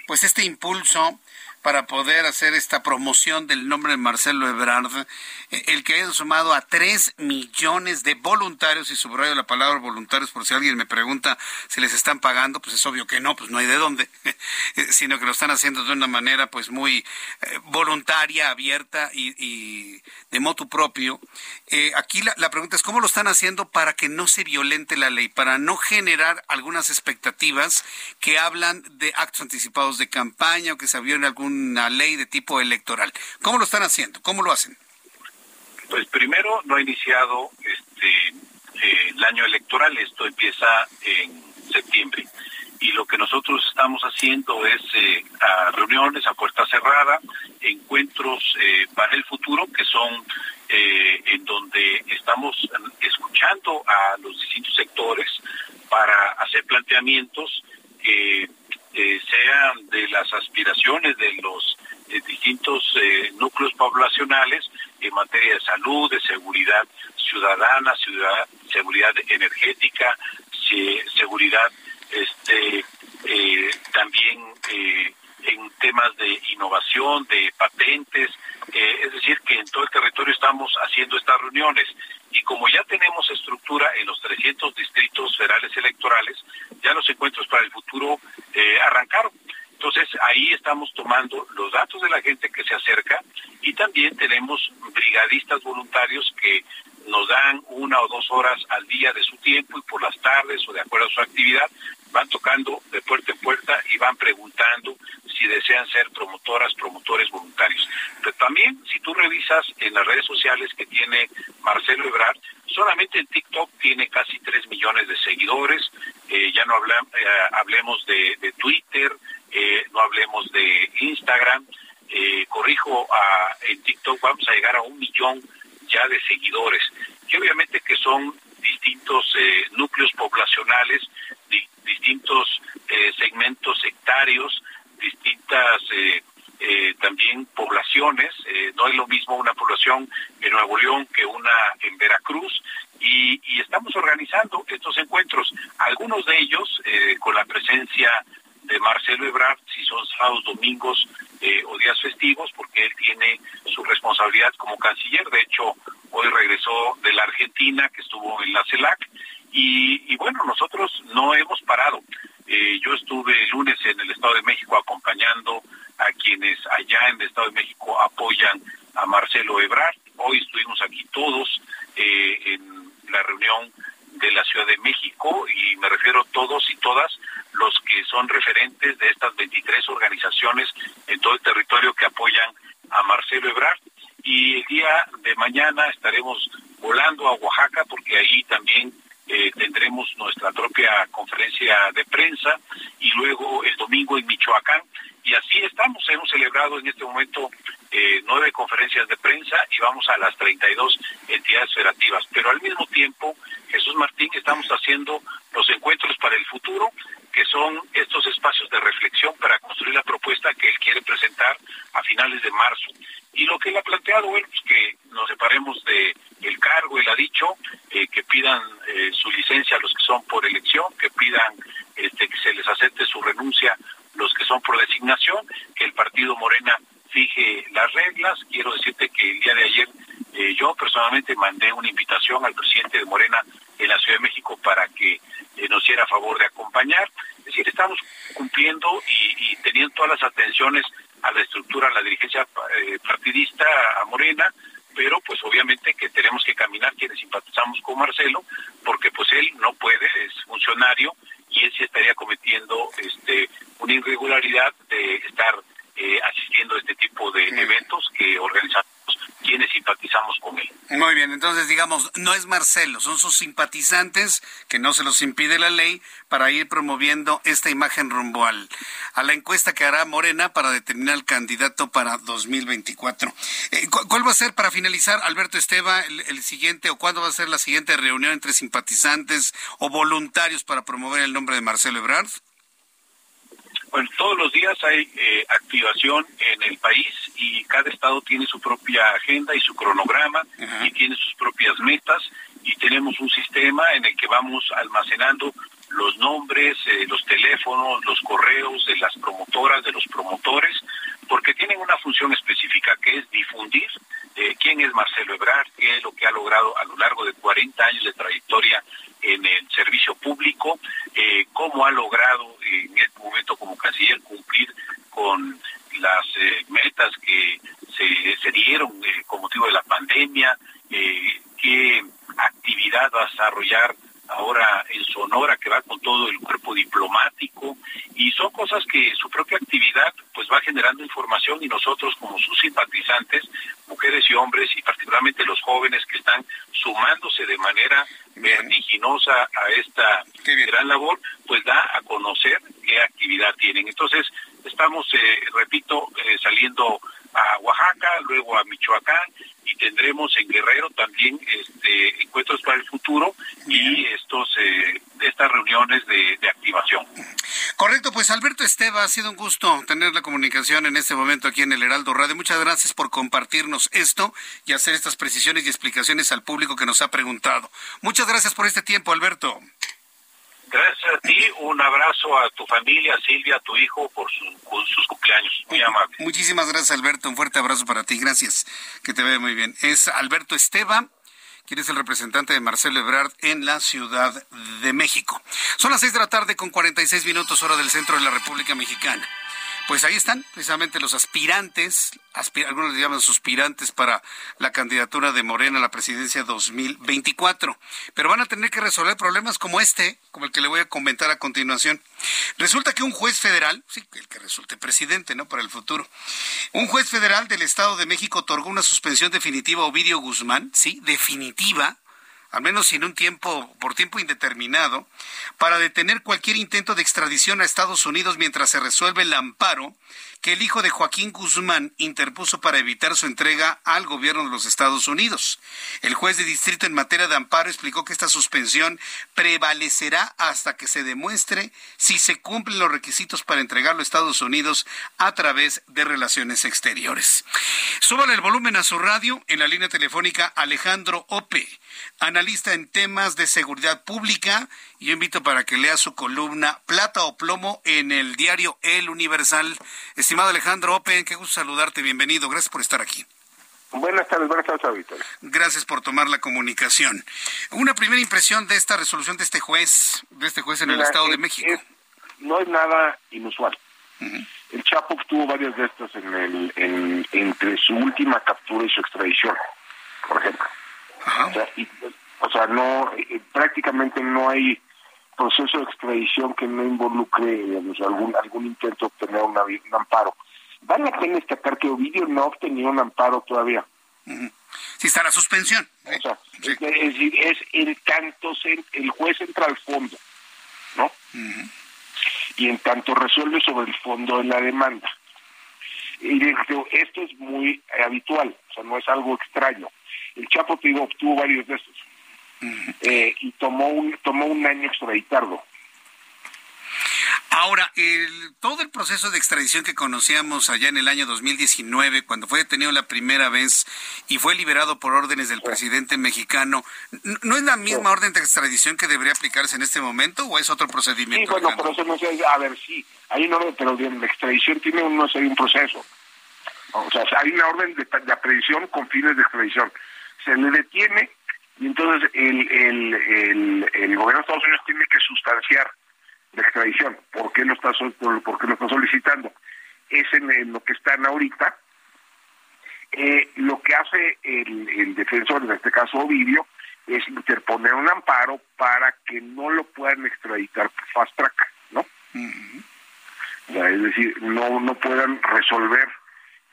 pues este impulso para poder hacer esta promoción del nombre de Marcelo Ebrard, eh, el que haya sumado a tres millones de voluntarios, y subrayo la palabra voluntarios por si alguien me pregunta si les están pagando, pues es obvio que no, pues no hay de dónde, [laughs] eh, sino que lo están haciendo de una manera pues muy eh, voluntaria, abierta y, de motu propio. aquí la, la pregunta es cómo lo están haciendo para que no se violente la ley, para no generar algunas expectativas que hablan de actos anticipados de campaña o que se en algún una ley de tipo electoral. ¿Cómo lo están haciendo? ¿Cómo lo hacen? Pues primero no ha iniciado este eh, el año electoral, esto empieza en septiembre. Y lo que nosotros estamos haciendo es eh, reuniones a puerta cerrada, encuentros eh, para el futuro, que son en donde estamos escuchando a los distintos sectores para hacer planteamientos eh, sean de las aspiraciones de los eh, distintos eh, núcleos poblacionales en materia de salud, de seguridad ciudadana, ciudad, seguridad energética, seguridad este también en temas de innovación, de patentes, es decir, que en todo el territorio estamos haciendo estas reuniones y como ya tenemos estructura en los 300 distritos federales electorales, ya los encuentros para el futuro eh, arrancaron. Entonces ahí estamos tomando los datos de la gente que se acerca y también tenemos brigadistas voluntarios que nos dan una o dos horas al día de su tiempo y por las tardes o de acuerdo a su actividad van tocando de puerta en puerta y van preguntando si desean ser promotoras, promotores voluntarios. Pero también, si tú revisas en las redes sociales que tiene Marcelo Ebrard, solamente en TikTok tiene casi 3 millones de seguidores, eh, ya no eh, hablemos de, Twitter, eh, no hablemos de Instagram, corrijo, en TikTok vamos a llegar a un millón ya de seguidores, que obviamente que son distintos núcleos poblacionales, distintos segmentos sectarios, distintas eh, eh, también poblaciones. Eh, no es lo mismo una población en Nuevo León que una en Veracruz. Y, estamos organizando estos encuentros, algunos de ellos con la presencia de Marcelo Ebrard, si son sábados, domingos o días festivos, porque él tiene su responsabilidad como canciller. De hecho, hoy regresó de la Argentina, que estuvo en la CELAC. y bueno, nosotros no hemos parado. Eh, yo estuve el lunes en el Estado de México acompañando a quienes allá en el Estado de México apoyan a Marcelo Ebrard. Hoy estuvimos aquí todos eh, en la reunión de la Ciudad de México y me refiero a todos y todas los que son referentes de estas 23 organizaciones en todo el territorio que apoyan a Marcelo Ebrard. Y el día de mañana estaremos volando a Oaxaca porque ahí también eh, tendremos nuestra propia conferencia de prensa y luego el domingo en Michoacán. Y así estamos, hemos celebrado en este momento eh, nueve conferencias de prensa y vamos a las 32 entidades federativas. Pero al mismo tiempo, Jesús Martín, estamos haciendo los encuentros para el futuro, que son estos espacios de reflexión para construir la propuesta que él quiere presentar a finales de marzo. Y lo que él ha planteado, bueno, es que nos separemos de el cargo, él ha dicho, eh, que pidan eh, su licencia a los que son por elección, que pidan este, que se les acepte su renuncia los que son por designación, que el partido Morena fije las reglas. Quiero decirte que el día de ayer eh, yo personalmente mandé una invitación al presidente de Morena en la Ciudad de México para que nos hiciera favor de acompañar. Es decir, estamos cumpliendo y, y, teniendo todas las atenciones a la estructura, a la dirigencia eh, partidista, a Morena, pero pues obviamente que tenemos que caminar quienes simpatizamos con Marcelo, porque pues él no puede, es funcionario y él sí estaría cometiendo este una irregularidad de estar eh, asistiendo a este tipo de eventos que organizamos quienes simpatizamos con él. Muy bien, entonces digamos, no es Marcelo, son sus simpatizantes que no se los impide la ley para ir promoviendo esta imagen rumbo al, a la encuesta que hará Morena para determinar el candidato para 2024. Eh, ¿Cuál va a ser para finalizar, Alberto Esteba, el, siguiente o cuándo va a ser la siguiente reunión entre simpatizantes o voluntarios para promover el nombre de Marcelo Ebrard? Bueno, todos los días hay eh, activación en el país y cada estado tiene su propia agenda y su cronograma y tiene sus propias metas y tenemos un sistema en el que vamos almacenando los nombres, eh, los teléfonos, los correos de las promotoras, de los promotores, porque tienen una función específica que es difundir eh, quién es Marcelo Ebrard, qué es lo que ha logrado a lo largo de 40 años de trayectoria en el servicio público, eh, cómo ha logrado en este momento como canciller cumplir con las eh, metas que se, dieron con motivo de la pandemia, qué actividad va a desarrollar ahora en Sonora que va con todo el cuerpo diplomático. Y son cosas que su propia actividad pues va generando información y nosotros como sus simpatizantes, mujeres y hombres y particularmente los jóvenes que están sumándose de manera vertiginosa a esta gran labor, pues da a conocer qué actividad tienen. Entonces, estamos, eh, repito, eh, saliendo a Oaxaca, luego a Michoacán y tendremos en Guerrero también este, encuentros para el futuro y estos eh, estas reuniones de, de, activación. Correcto, pues Alberto Esteba, ha sido un gusto tener la comunicación en este momento aquí en el Heraldo Radio. Muchas gracias por compartirnos esto y hacer estas precisiones y explicaciones al público que nos ha preguntado. Muchas gracias por este tiempo, Alberto. Gracias a ti, un abrazo a tu familia, Silvia, a tu hijo, por, sus cumpleaños. Muy amable. Muchísimas gracias, Alberto. Un fuerte abrazo para ti. Gracias. Que te vea muy bien. Es Alberto Esteba quien es el representante de Marcelo Ebrard en la Ciudad de México. Son las seis de la tarde con 46 minutos hora del centro de la República Mexicana. Pues ahí están precisamente los aspirantes, algunos le llaman aspirantes para la candidatura de Morena a la presidencia 2024. Pero van a tener que resolver problemas como este, como el que le voy a comentar a continuación. Resulta que un juez federal, sí, el que resulte presidente, ¿no? Para el futuro. Un juez federal del Estado de México otorgó una suspensión definitiva a Ovidio Guzmán, sí, definitiva, al menos sin un tiempo, por tiempo indeterminado, para detener cualquier intento de extradición a Estados Unidos mientras se resuelve el amparo que el hijo de Joaquín Guzmán interpuso para evitar su entrega al gobierno de los Estados Unidos. El juez de distrito en materia de amparo explicó que esta suspensión prevalecerá hasta que se demuestre si se cumplen los requisitos para entregarlo a Estados Unidos a través de relaciones exteriores. Súbale el volumen a su radio en la línea telefónica Alejandro Ope, analista en temas de seguridad pública. Y yo invito para que lea su columna Plata o Plomo en el diario El Universal. Estimado Alejandro Open, qué gusto saludarte, bienvenido, gracias por estar aquí. Buenas tardes, buenas tardes, Víctor. Gracias por tomar la comunicación. Una primera impresión de esta resolución de este juez, de este juez en el Estado de México. no es nada inusual. El Chapo obtuvo varias de estas en el, entre su última captura y su extradición, por ejemplo. O, sea, no, eh, prácticamente no hay proceso de extradición que no involucre algún algún intento de obtener un amparo. Vale la pena destacar que Ovidio no ha obtenido un amparo todavía. Si está la suspensión. es, decir, es en tanto el juez entra al fondo, ¿no? Y en tanto resuelve sobre el fondo de la demanda. Y esto es muy habitual, o sea, no es algo extraño. El Chapo, te digo, obtuvo varios de estos eh, y tomó un, tomó un año extraditarlo. Ahora, el, todo el proceso de extradición que conocíamos allá en el año 2019, cuando fue detenido la primera vez y fue liberado por órdenes del presidente mexicano, ¿no es la misma orden de extradición que debería aplicarse en este momento o es otro procedimiento? Sí, bueno, pero eso no sé, a ver, sí, hay una orden, pero la extradición tiene un, no sé, un proceso. O sea, hay una orden de, de aprehensión con fines de extradición. Se le detiene y entonces el, el, el, gobierno de Estados Unidos tiene que sustanciar de extradición. ¿Por qué lo está, por qué lo está solicitando? Es en, lo que están ahorita. Eh, lo que hace el, defensor, en este caso Ovidio, es interponer un amparo para que no lo puedan extraditar por fast track, ¿no? es decir, no no puedan resolver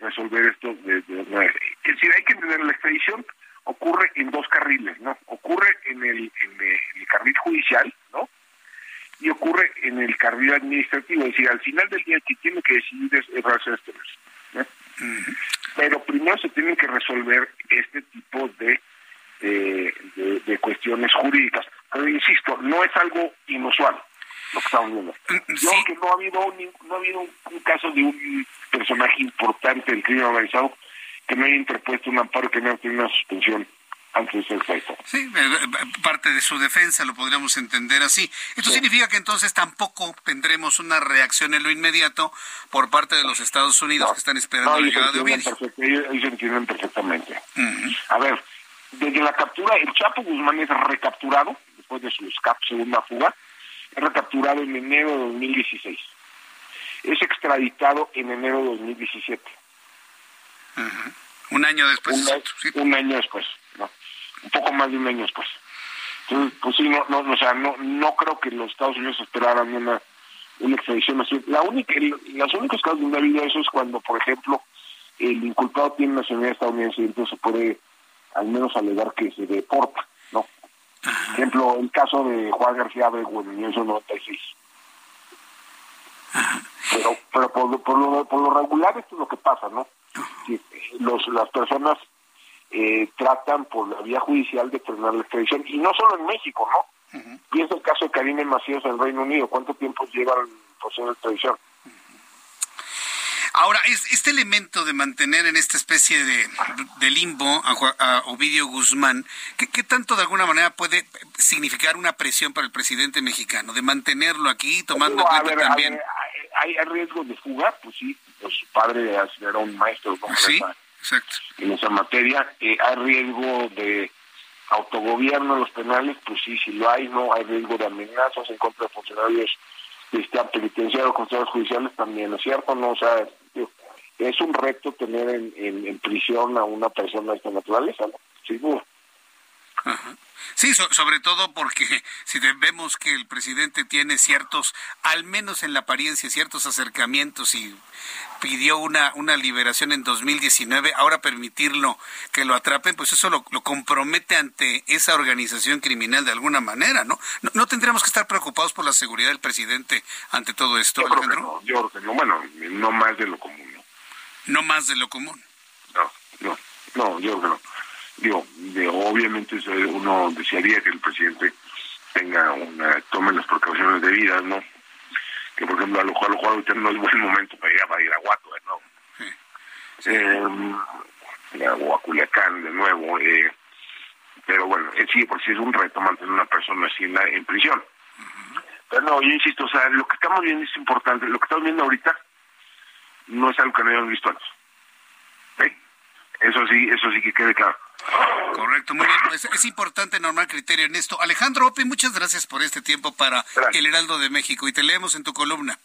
resolver esto. De, de, es decir, hay que entender la extradición ocurre en dos carriles, ¿no? Ocurre en el, en el carril judicial, ¿no? y ocurre en el carril administrativo, es decir, al final del día quien tiene que decidir es, es este ¿no? Pero primero se tienen que resolver este tipo de, de, cuestiones jurídicas. Pero insisto, no es algo inusual lo que estamos viendo. Mm, Yo que no ha habido un, no ha habido un, caso de un personaje importante del crimen organizado que no haya interpuesto un amparo que no haya tenido una suspensión antes del Sí, eh, eh, parte de su defensa lo podríamos entender así. Esto significa que entonces tampoco tendremos una reacción en lo inmediato por parte de los Estados Unidos que están esperando la llegada de Ovidio. Ellos, entienden perfectamente. A ver, desde la captura, el Chapo Guzmán es recapturado, después de su escape, segunda fuga, es recapturado en enero de 2016. Es extraditado en enero de 2017. Un año después. un año después un poco más de un año después. Entonces, pues sí, no, no, o sea, no, no creo que los Estados Unidos esperaran una, una extradición así. La única, los únicos casos donde ha habido eso es cuando, por ejemplo, el inculpado tiene nacionalidad estadounidense y entonces se puede al menos alegar que se deporta. Por ejemplo, el caso de Juan García Abrego en 1996. Pero, pero por, por, lo, por lo regular esto es lo que pasa, ¿no? Los, las personas eh, tratan por la vía judicial de frenar la extradición, y no solo en México, ¿no? Es el caso de Karine Macías en el Reino Unido. ¿Cuánto tiempo lleva el proceso de extradición? Ahora, este elemento de mantener en esta especie de, limbo a, Ovidio Guzmán, ¿qué, tanto de alguna manera puede significar una presión para el presidente mexicano? De mantenerlo aquí, tomando en cuenta también... hay, riesgo de fuga, pues sí, pues su padre era un maestro, ¿no? ¿Sí? en esa materia. Eh, ¿Hay riesgo de autogobierno en los penales? Pues sí, sí lo hay, ¿no? Hay riesgo de amenazas en contra de funcionarios este, penitenciarios, judiciales también, ¿no es cierto? No, o sea, es un reto tener en, en, prisión a una persona de esta naturaleza, ¿no? Seguro. Sí, sobre todo porque [laughs] si vemos que el presidente tiene ciertos, al menos en la apariencia, ciertos acercamientos y pidió una, una liberación en 2019, ahora permitirlo que lo atrapen, pues eso lo, compromete ante esa organización criminal de alguna manera, ¿no? ¿no? tendríamos que estar preocupados por la seguridad del presidente ante todo esto, yo Alejandro? yo creo que no, bueno, no más de lo común, ¿no? No más de lo común. No, no, no, yo creo que no. Digo, de, obviamente uno desearía que el presidente tenga una, tome las precauciones debidas, ¿no? que por ejemplo a lo cual ahorita no es buen momento para ir a, ir a Guato de nuevo. Eh, o a Culiacán de nuevo. Eh, pero bueno, eh, sí, por si es un reto mantener una persona así en, en prisión. Pero no, yo insisto, o sea, lo que estamos viendo es importante. Lo que estamos viendo ahorita no es algo que no hayamos visto antes. Eso sí, eso sí que quede claro. Correcto, muy bien. Pues es, importante normal criterio en esto. Alejandro Opi, muchas gracias por este tiempo para el Heraldo de México y te leemos en tu columna.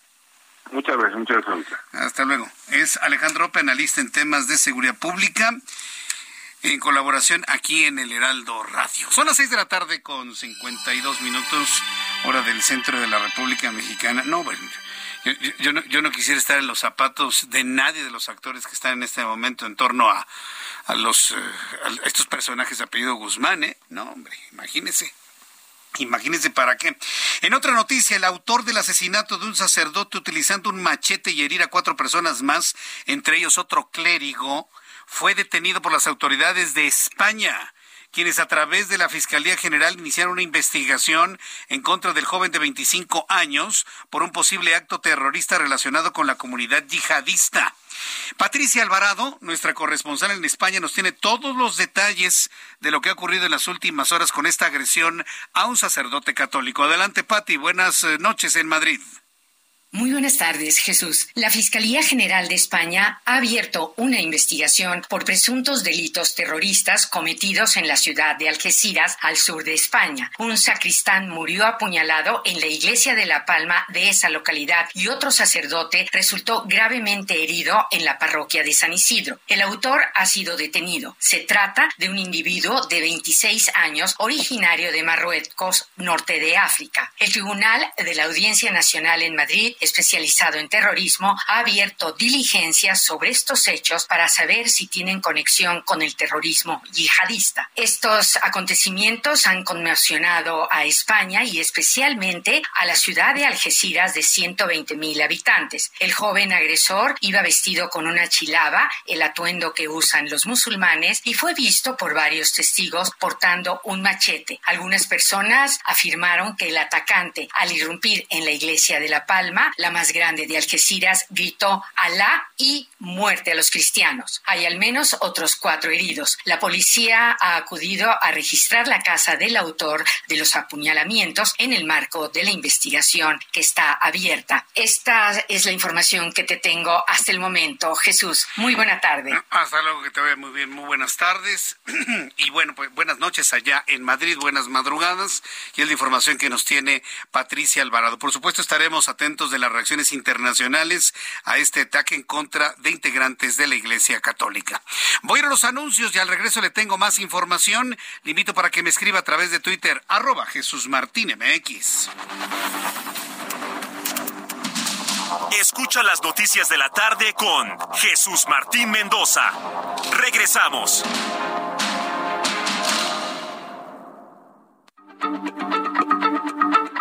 Muchas gracias, muchas gracias. Hasta luego. Es Alejandro Ope, analista en temas de seguridad pública, en colaboración aquí en el Heraldo Radio. Son las seis de la tarde con 52 minutos, hora del centro de la República Mexicana. No, bueno, yo, no, yo no quisiera estar en los zapatos de nadie de los actores que están en este momento en torno a a los eh, estos personajes de apellido Guzmán, ¿eh? No, hombre, imagínese. Imagínense para qué. En otra noticia, el autor del asesinato de un sacerdote utilizando un machete y herir a cuatro personas más, entre ellos otro clérigo, fue detenido por las autoridades de España quienes a través de la Fiscalía General iniciaron una investigación en contra del joven de 25 años por un posible acto terrorista relacionado con la comunidad yihadista. Patricia Alvarado, nuestra corresponsal en España, nos tiene todos los detalles de lo que ha ocurrido en las últimas horas con esta agresión a un sacerdote católico. Adelante, Pati. Buenas eh, noches en Madrid. Muy buenas tardes, Jesús. La Fiscalía General de España ha abierto una investigación por presuntos delitos terroristas cometidos en la ciudad de Algeciras, al sur de España. Un sacristán murió apuñalado en la iglesia de La Palma de esa localidad y otro sacerdote resultó gravemente herido en la parroquia de San Isidro. El autor ha sido detenido. Se trata de un individuo de 26 años originario de Marruecos, norte de África. El Tribunal de la Audiencia Nacional en Madrid especializado en terrorismo, ha abierto diligencias sobre estos hechos para saber si tienen conexión con el terrorismo yihadista. Estos acontecimientos han conmocionado a España y especialmente a la ciudad de Algeciras de 120 mil habitantes. El joven agresor iba vestido con una chilaba, el atuendo que usan los musulmanes, y fue visto por varios testigos portando un machete. Algunas personas afirmaron que el atacante, al irrumpir en la iglesia de La Palma, la más grande de Algeciras, gritó Alá y muerte a los cristianos. Hay al menos otros cuatro heridos. La policía ha acudido a registrar la casa del autor de los apuñalamientos en el marco de la investigación que está abierta. Esta es la información que te tengo hasta el momento. Jesús, muy buena tarde. [clears throat] Hasta luego, que te vaya muy bien. Muy buenas tardes. [clears throat] y bueno, pues buenas noches allá en Madrid, buenas madrugadas. Y es la información que nos tiene Patricia Alvarado. Por supuesto, estaremos atentos de la reacciones internacionales a este ataque en contra de integrantes de la Iglesia Católica. Voy a ir a los anuncios y al regreso le tengo más información. Le invito para que me escriba a través de Twitter, arroba Jesús Martín MX. Escucha las noticias de la tarde con Jesús Martín Mendoza. Regresamos.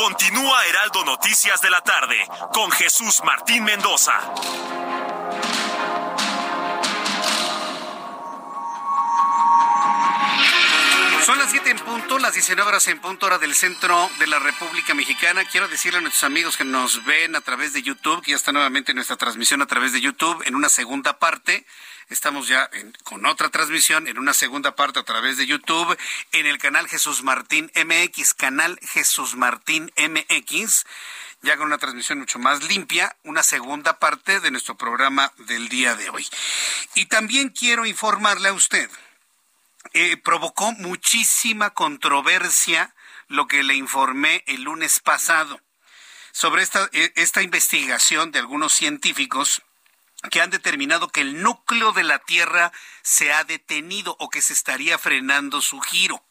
Continúa Heraldo Noticias de la tarde con Jesús Martín Mendoza. Son las 7 en punto, las 19 horas en punto, hora del centro de la República Mexicana. Quiero decirle a nuestros amigos que nos ven a través de YouTube, que ya está nuevamente nuestra transmisión a través de YouTube, en una segunda parte Estamos ya con otra transmisión en una segunda parte a través de YouTube en el canal Jesús Martín MX, canal Jesús Martín MX, ya con una transmisión mucho más limpia, una segunda parte de nuestro programa del día de hoy. Y también quiero informarle a usted, eh, provocó muchísima controversia lo que le informé el lunes pasado sobre esta, eh, esta investigación de algunos científicos que han determinado que el núcleo de la Tierra se ha detenido o que se estaría frenando su giro.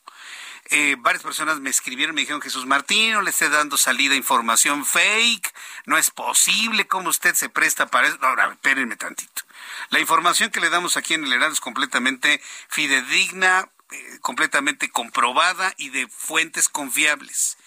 Eh, varias personas me escribieron, me dijeron, Jesús Martín, no le esté dando salida información fake, no es posible, ¿cómo usted se presta para eso? Ahora, espérenme tantito. La información que le damos aquí en el Heraldo es completamente fidedigna, eh, completamente comprobada y de fuentes confiables.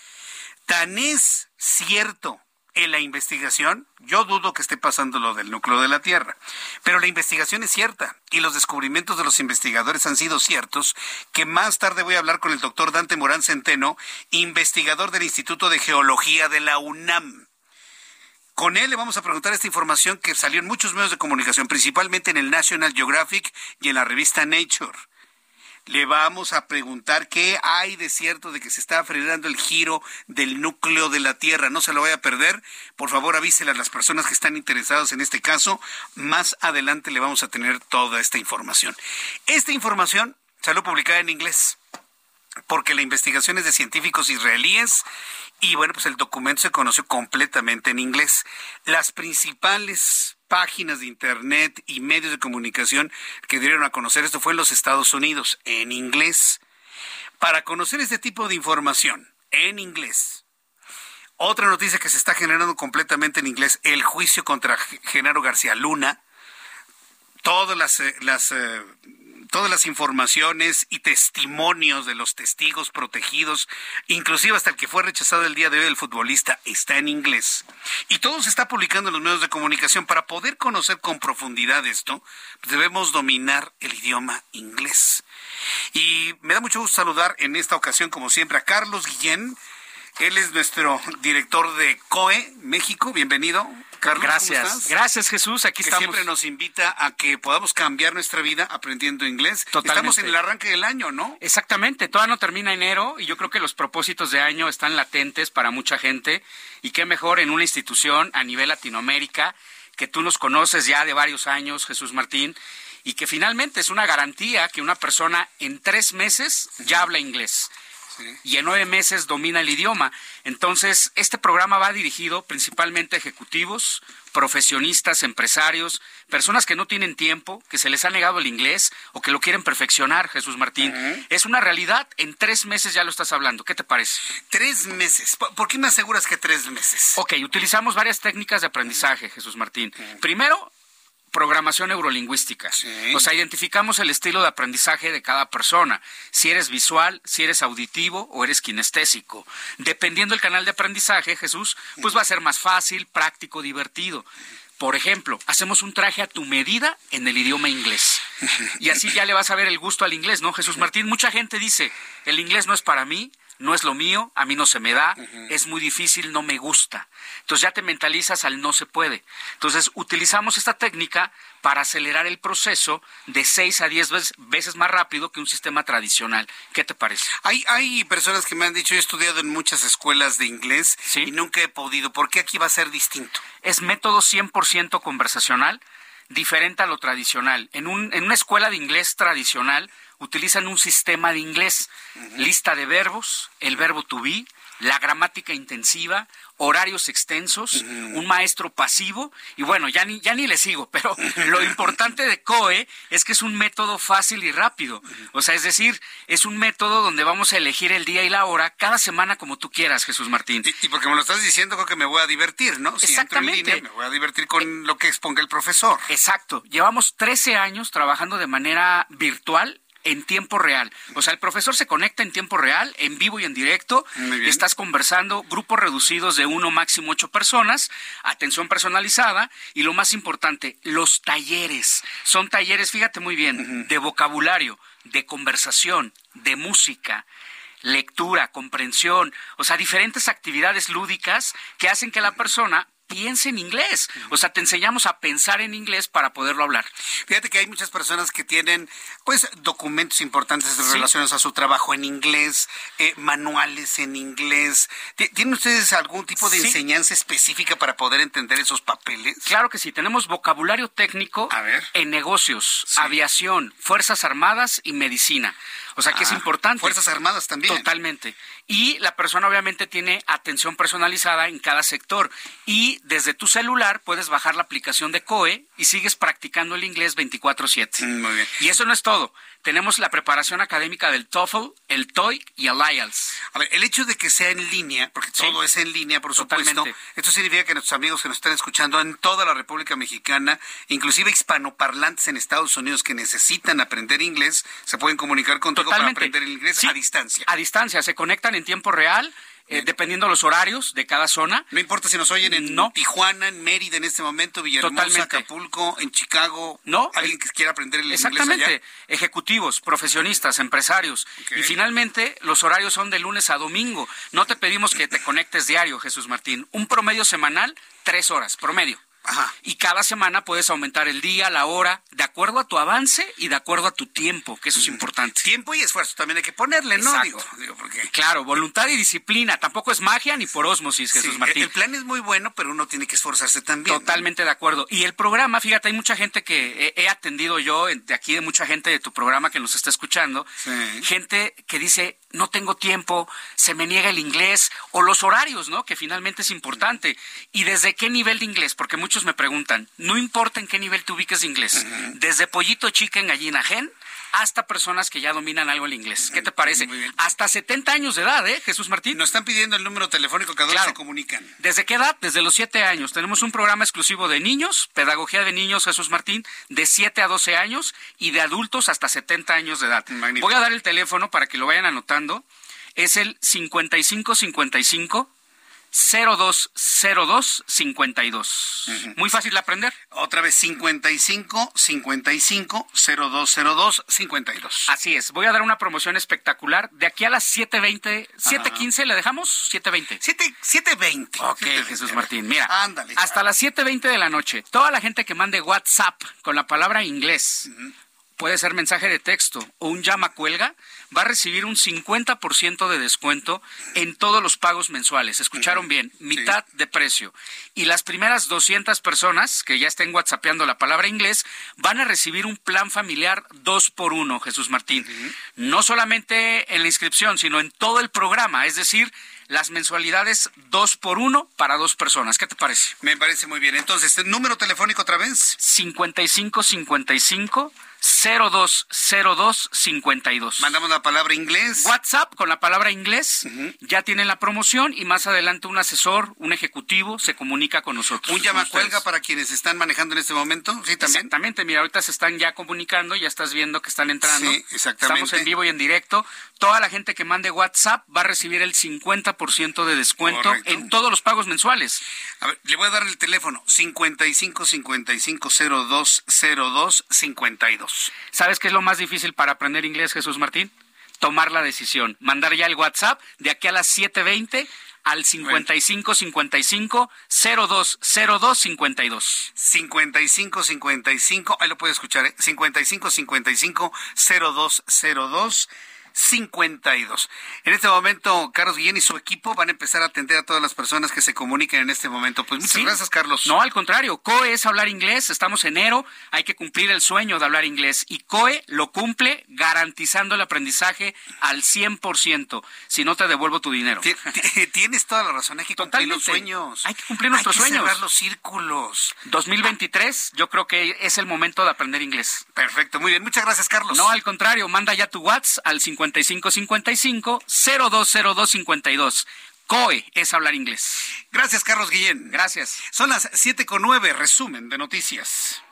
Tan es cierto en la investigación, yo dudo que esté pasando lo del núcleo de la Tierra, pero la investigación es cierta y los descubrimientos de los investigadores han sido ciertos, que más tarde voy a hablar con el doctor Dante Morán Centeno, investigador del Instituto de Geología de la UNAM. Con él le vamos a preguntar esta información que salió en muchos medios de comunicación, principalmente en el National Geographic y en la revista Nature le vamos a preguntar qué hay de cierto de que se está frenando el giro del núcleo de la Tierra. No se lo vaya a perder. Por favor, avísele a las personas que están interesadas en este caso. Más adelante le vamos a tener toda esta información. Esta información salió publicada en inglés porque la investigación es de científicos israelíes y bueno, pues el documento se conoció completamente en inglés. Las principales páginas de internet y medios de comunicación que dieron a conocer. Esto fue en los Estados Unidos, en inglés. Para conocer este tipo de información en inglés, otra noticia que se está generando completamente en inglés, el juicio contra Genaro García Luna, todas las, eh, las eh, todas las informaciones y testimonios de los testigos protegidos, inclusive hasta el que fue rechazado el día de hoy el futbolista, está en inglés. Y todo se está publicando en los medios de comunicación. Para poder conocer con profundidad esto, debemos dominar el idioma inglés. Y me da mucho gusto saludar en esta ocasión, como siempre, a Carlos Guillén. Él es nuestro director de COE México. Bienvenido. Carlos, Gracias. Gracias, Jesús. Aquí que estamos. siempre nos invita a que podamos cambiar nuestra vida aprendiendo inglés. Totalmente. Estamos en el arranque del año, ¿no? Exactamente. Todavía no termina enero y yo creo que los propósitos de año están latentes para mucha gente. Y qué mejor en una institución a nivel Latinoamérica que tú nos conoces ya de varios años, Jesús Martín, y que finalmente es una garantía que una persona en tres meses ya habla inglés. Y en nueve meses domina el idioma. Entonces, este programa va dirigido principalmente a ejecutivos, profesionistas, empresarios, personas que no tienen tiempo, que se les ha negado el inglés o que lo quieren perfeccionar, Jesús Martín. Es una realidad, en tres meses ya lo estás hablando. ¿Qué te parece? Tres meses. ¿Por qué me aseguras que tres meses? Ok, utilizamos varias técnicas de aprendizaje, Jesús Martín. Primero, programación neurolingüística. O sea, identificamos el estilo de aprendizaje de cada persona. Si eres visual, si eres auditivo o eres kinestésico. Dependiendo del canal de aprendizaje, Jesús, pues va a ser más fácil, práctico, divertido. Por ejemplo, hacemos un traje a tu medida en el idioma inglés. Y así ya le vas a ver el gusto al inglés, ¿no, Jesús Martín? Mucha gente dice, el inglés no es para mí, no es lo mío, a mí no se me da, es muy difícil, no me gusta. Entonces ya te mentalizas al no se puede. Entonces utilizamos esta técnica para acelerar el proceso de 6 a 10 veces, veces más rápido que un sistema tradicional. ¿Qué te parece? Hay, hay personas que me han dicho, he estudiado en muchas escuelas de inglés y nunca he podido. ¿Por qué aquí va a ser distinto? Es método 100% conversacional, diferente a lo tradicional. En, un, en una escuela de inglés tradicional utilizan un sistema de inglés, lista de verbos, el verbo to be, la gramática intensiva, horarios extensos, un maestro pasivo, y bueno, ya ni, ya ni le sigo, [laughs] pero lo importante de COE es que es un método fácil y rápido. O sea, es decir, es un método donde vamos a elegir el día y la hora cada semana como tú quieras, Jesús Martín. Y, y porque me lo estás diciendo, creo que me voy a divertir, ¿no? Si entro en Exactamente. línea, me voy a divertir con lo que exponga el profesor. Exacto. Llevamos 13 años trabajando de manera virtual en tiempo real. O sea, el profesor se conecta en tiempo real, en vivo y en directo. Estás conversando, grupos reducidos de uno, máximo ocho personas, atención personalizada y lo más importante, los talleres. Son talleres, fíjate muy bien, de vocabulario, de conversación, de música lectura, comprensión, o sea, diferentes actividades lúdicas que hacen que la persona piense en inglés. O sea, te enseñamos a pensar en inglés para poderlo hablar. Fíjate que hay muchas personas que tienen, pues, documentos importantes relacionados a su trabajo en inglés, eh, manuales en inglés. ¿Ti- ¿Tienen ustedes algún tipo de Sí. enseñanza específica para poder entender esos papeles? Claro que sí, tenemos vocabulario técnico en negocios, aviación, Fuerzas Armadas y medicina. O sea que es Ah, importante. Fuerzas Armadas también. Totalmente. Y la persona obviamente tiene atención personalizada en cada sector. Y desde tu celular puedes bajar la aplicación de COE y sigues practicando el inglés 24/7. Mm, Muy bien. Y eso no es todo. Tenemos la preparación académica del TOEFL, el TOEIC y el IELTS. A ver, el hecho de que sea en línea, porque todo es en línea, por supuesto, Totalmente. esto significa que nuestros amigos que nos están escuchando en toda la República Mexicana, inclusive hispanoparlantes en Estados Unidos que necesitan aprender inglés, se pueden comunicar contigo para Totalmente. aprender el inglés Sí, a distancia. A distancia, se conectan en tiempo real, eh, dependiendo los horarios de cada zona. No importa si nos oyen en Tijuana, en Mérida en este momento, Villahermosa, Totalmente. Acapulco, en Chicago, No, alguien que quiera aprender el inglés Exactamente, allá. ejecutivos, profesionistas, empresarios. Y finalmente, los horarios son de lunes a domingo. No te pedimos que te conectes diario, Jesús Martín. Un promedio semanal, tres horas, promedio. Y cada semana puedes aumentar el día, la hora, de acuerdo a tu avance y de acuerdo a tu tiempo, que eso es importante. Tiempo y esfuerzo también hay que ponerle, ¿no? Exacto. Digo, digo, porque Claro, voluntad y disciplina. Tampoco es magia ni por ósmosis, Jesús Sí, Martín. el plan es muy bueno, pero uno tiene que esforzarse también. Totalmente de acuerdo. Y el programa, fíjate, hay mucha gente que he, he atendido yo, de aquí de mucha gente de tu programa que nos está escuchando, gente que dice, no tengo tiempo, se me niega el inglés, o los horarios, ¿no? Que finalmente es importante. ¿Y desde qué nivel de inglés? Porque muchos me preguntan, no importa en qué nivel te ubiques de inglés, desde pollito chica en gallina gen hasta personas que ya dominan algo el inglés. ¿Qué te parece? Hasta 70 años de edad, ¿eh, Jesús Martín? Nos están pidiendo el número telefónico que claro. se comunican. ¿Desde qué edad? Desde los 7 años. Tenemos un programa exclusivo de niños, pedagogía de niños, Jesús Martín, de 7 a 12 años y de adultos hasta 70 años de edad. Voy a dar el teléfono para que lo vayan anotando. Es el 5555 0202 52. Muy fácil de aprender. Otra vez 55 55 0202 52. Así es. Voy a dar una promoción espectacular. De aquí a las 7:20, 7:15 le dejamos 7:20. 7 7:20. Ok, Jesús Martín. Mira. Ándale. Hasta las 7:20 de la noche. Toda la gente que mande WhatsApp con la palabra inglés puede ser mensaje de texto o un llama cuelga, va a recibir un 50% de descuento en todos los pagos mensuales. Escucharon bien, mitad de precio. Y las primeras 200 personas que ya estén whatsappeando la palabra inglés van a recibir un plan familiar dos por uno, Jesús Martín. No solamente en la inscripción, sino en todo el programa. Es decir, las mensualidades dos por uno para dos personas. ¿Qué te parece? Me parece muy bien. Entonces, ¿el número telefónico otra vez? 5555 020252. Mandamos la palabra inglés. WhatsApp con la palabra inglés. Ya tienen la promoción y más adelante un asesor, un ejecutivo se comunica con nosotros. Un llamacuelga para quienes están manejando en este momento. Sí, también. Exactamente. Mira, ahorita se están ya comunicando, ya estás viendo que están entrando. Sí, exactamente. Estamos en vivo y en directo. Toda la gente que mande WhatsApp va a recibir el 50% de descuento en todos los pagos mensuales. A ver, le voy a dar el teléfono 55 55 02 02 52. ¿Sabes qué es lo más difícil para aprender inglés, Jesús Martín? Tomar la decisión, mandar ya el WhatsApp de aquí a las 7:20 al 55 55 02 02 52. 55 55, ahí lo puede escuchar, ¿eh? 55 55 02 02 52. En este momento, Carlos Guillén y su equipo van a empezar a atender a todas las personas que se comuniquen en este momento. Pues muchas gracias, Carlos. No, al contrario, COE es hablar inglés, estamos en enero, hay que cumplir el sueño de hablar inglés y COE lo cumple garantizando el aprendizaje al 100%, si no te devuelvo tu dinero. Tienes toda la razón, hay que cumplir los sueños. Hay que cumplir nuestros hay que sueños. Cerrar los círculos. 2023, yo creo que es el momento de aprender inglés. Perfecto, muy bien. Muchas gracias, Carlos. No, al contrario, manda ya tu WhatsApp al 50 5555 020252. COE es hablar inglés. Gracias, Carlos Guillén. Gracias. Son las 7 con 9, resumen de noticias.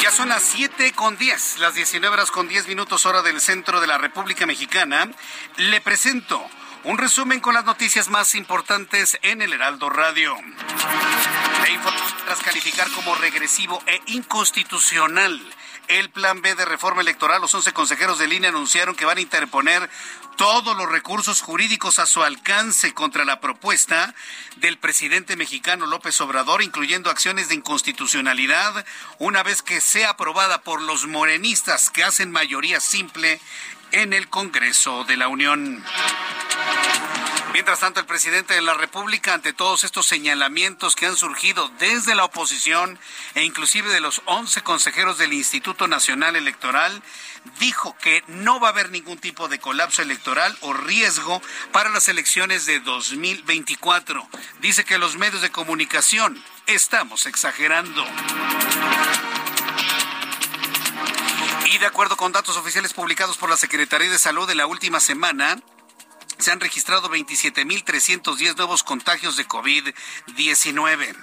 Ya son las 7 con 10, las 19 horas con 10 minutos hora del centro de la República Mexicana. Le presento un resumen con las noticias más importantes en el Heraldo Radio. tras calificar como regresivo e inconstitucional el plan B de reforma electoral, los 11 consejeros de línea anunciaron que van a interponer todos los recursos jurídicos a su alcance contra la propuesta del presidente mexicano López Obrador, incluyendo acciones de inconstitucionalidad, una vez que sea aprobada por los morenistas que hacen mayoría simple en el Congreso de la Unión. Mientras tanto, el presidente de la República, ante todos estos señalamientos que han surgido desde la oposición e inclusive de los 11 consejeros del Instituto Nacional Electoral, dijo que no va a haber ningún tipo de colapso electoral o riesgo para las elecciones de 2024. Dice que los medios de comunicación estamos exagerando. Y de acuerdo con datos oficiales publicados por la Secretaría de Salud de la última semana, se han registrado 27.310 nuevos contagios de COVID-19.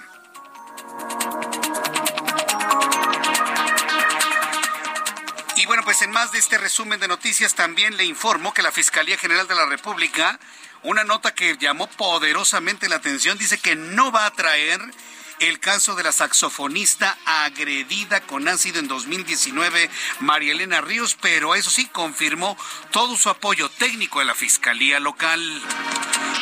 Y bueno, pues en más de este resumen de noticias también le informo que la Fiscalía General de la República, una nota que llamó poderosamente la atención, dice que no va a traer el caso de la saxofonista agredida con ácido en 2019, María Elena Ríos, pero eso sí, confirmó todo su apoyo técnico de la Fiscalía Local.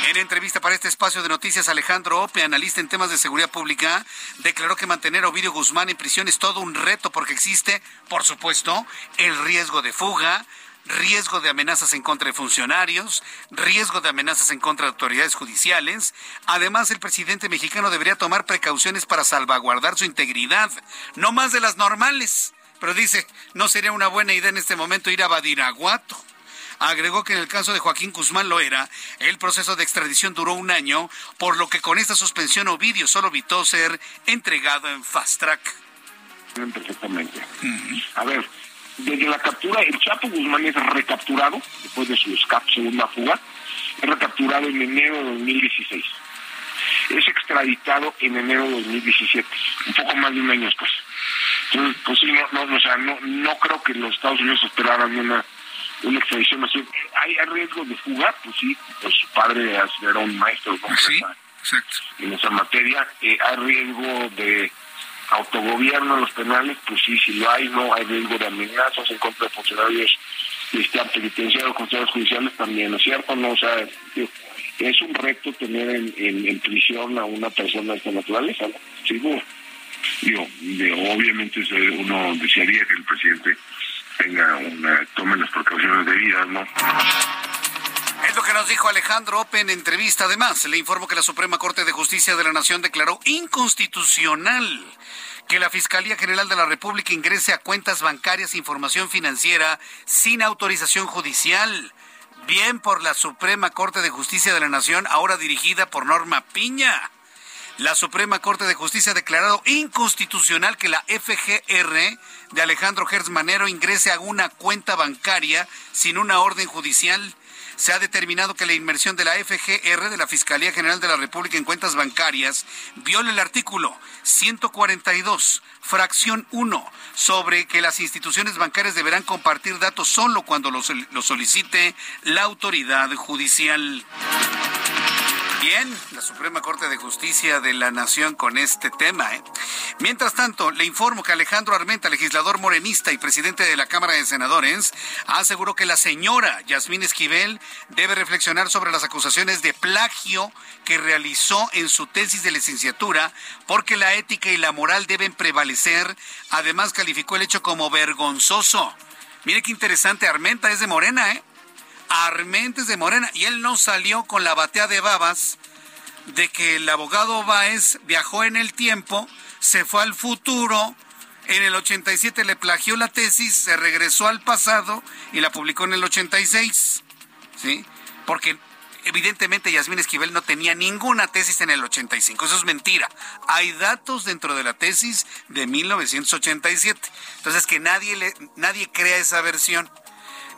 En entrevista para este espacio de noticias, Alejandro Ope, analista en temas de seguridad pública, declaró que mantener a Ovidio Guzmán en prisión es todo un reto porque existe, por supuesto, el riesgo de fuga, riesgo de amenazas en contra de funcionarios, riesgo de amenazas en contra de autoridades judiciales. Además, el presidente mexicano debería tomar precauciones para salvaguardar su integridad, no más de las normales. Pero dice, no sería una buena idea en este momento ir a Badiraguato. Agregó que en el caso de Joaquín Guzmán Loera, el proceso de extradición duró un año, por lo que con esta suspensión Ovidio solo evitó ser entregado en fast track. Perfectamente. A ver, desde la captura, el Chapo Guzmán es recapturado, después de su escape, segunda fuga, es recapturado en enero de 2016. Es extraditado en enero de 2017, un poco más de un año después. Entonces, pues sí, no, no, o sea, no, no creo que los Estados Unidos esperaran una, una extradición así. ¿Hay, riesgo de fuga? Pues sí, pues su padre era un maestro ¿no? sí, exacto. en esa materia. Eh, ¿Hay riesgo de autogobierno en los penales, pues sí, si lo hay, no hay riesgo de amenazas en contra de funcionarios este, penitenciarios, funcionarios judiciales también, ¿no es cierto? No, o sea, es un reto tener en, en, prisión a una persona de esta naturaleza, ¿no? Seguro. Digo, obviamente uno desearía que el presidente tenga una, tome las precauciones debidas, ¿no? Nos dijo Alejandro Open en entrevista. Además, le informo que la Suprema Corte de Justicia de la Nación declaró inconstitucional que la Fiscalía General de la República ingrese a cuentas bancarias información financiera sin autorización judicial. Bien por la Suprema Corte de Justicia de la Nación, ahora dirigida por Norma Piña. La Suprema Corte de Justicia ha declarado inconstitucional que la FGR de Alejandro Gertz Manero ingrese a una cuenta bancaria sin una orden judicial se ha determinado que la inmersión de la FGR de la Fiscalía General de la República en cuentas bancarias viola el artículo 142, fracción 1, sobre que las instituciones bancarias deberán compartir datos solo cuando los, solicite la autoridad judicial. Bien, la Suprema Corte de Justicia de la Nación con este tema. ¿eh? Mientras tanto, le informo que Alejandro Armenta, legislador morenista y presidente de la Cámara de Senadores, aseguró que la señora Yasmín Esquivel debe reflexionar sobre las acusaciones de plagio que realizó en su tesis de licenciatura, porque la ética y la moral deben prevalecer. Además, calificó el hecho como vergonzoso. Mire qué interesante, Armenta es de Morena, ¿eh? Armentes de Morena y él no salió con la batea de babas de que el abogado Báez viajó en el tiempo, se fue al futuro, en el 87 le plagió la tesis, se regresó al pasado y la publicó en el 86. ¿Sí? Porque evidentemente Yasmín Esquivel no tenía ninguna tesis en el 85. Eso es mentira. Hay datos dentro de la tesis de 1987. Entonces que nadie le, nadie crea esa versión.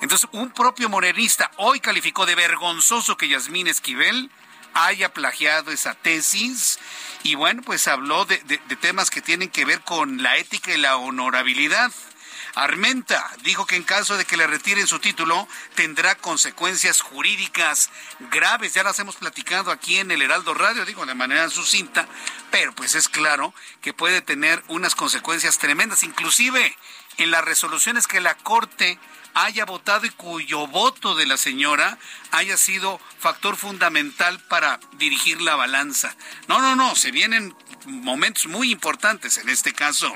Entonces, un propio morenista hoy calificó de vergonzoso que Yasmín Esquivel haya plagiado esa tesis y bueno, pues habló de, temas que tienen que ver con la ética y la honorabilidad. Armenta dijo que en caso de que le retiren su título tendrá consecuencias jurídicas graves. Ya las hemos platicado aquí en el Heraldo Radio, digo de manera sucinta, pero pues es claro que puede tener unas consecuencias tremendas, inclusive en las resoluciones que la Corte haya votado y cuyo voto de la señora haya sido factor fundamental para dirigir la balanza. No, no, no, se vienen momentos muy importantes en este caso.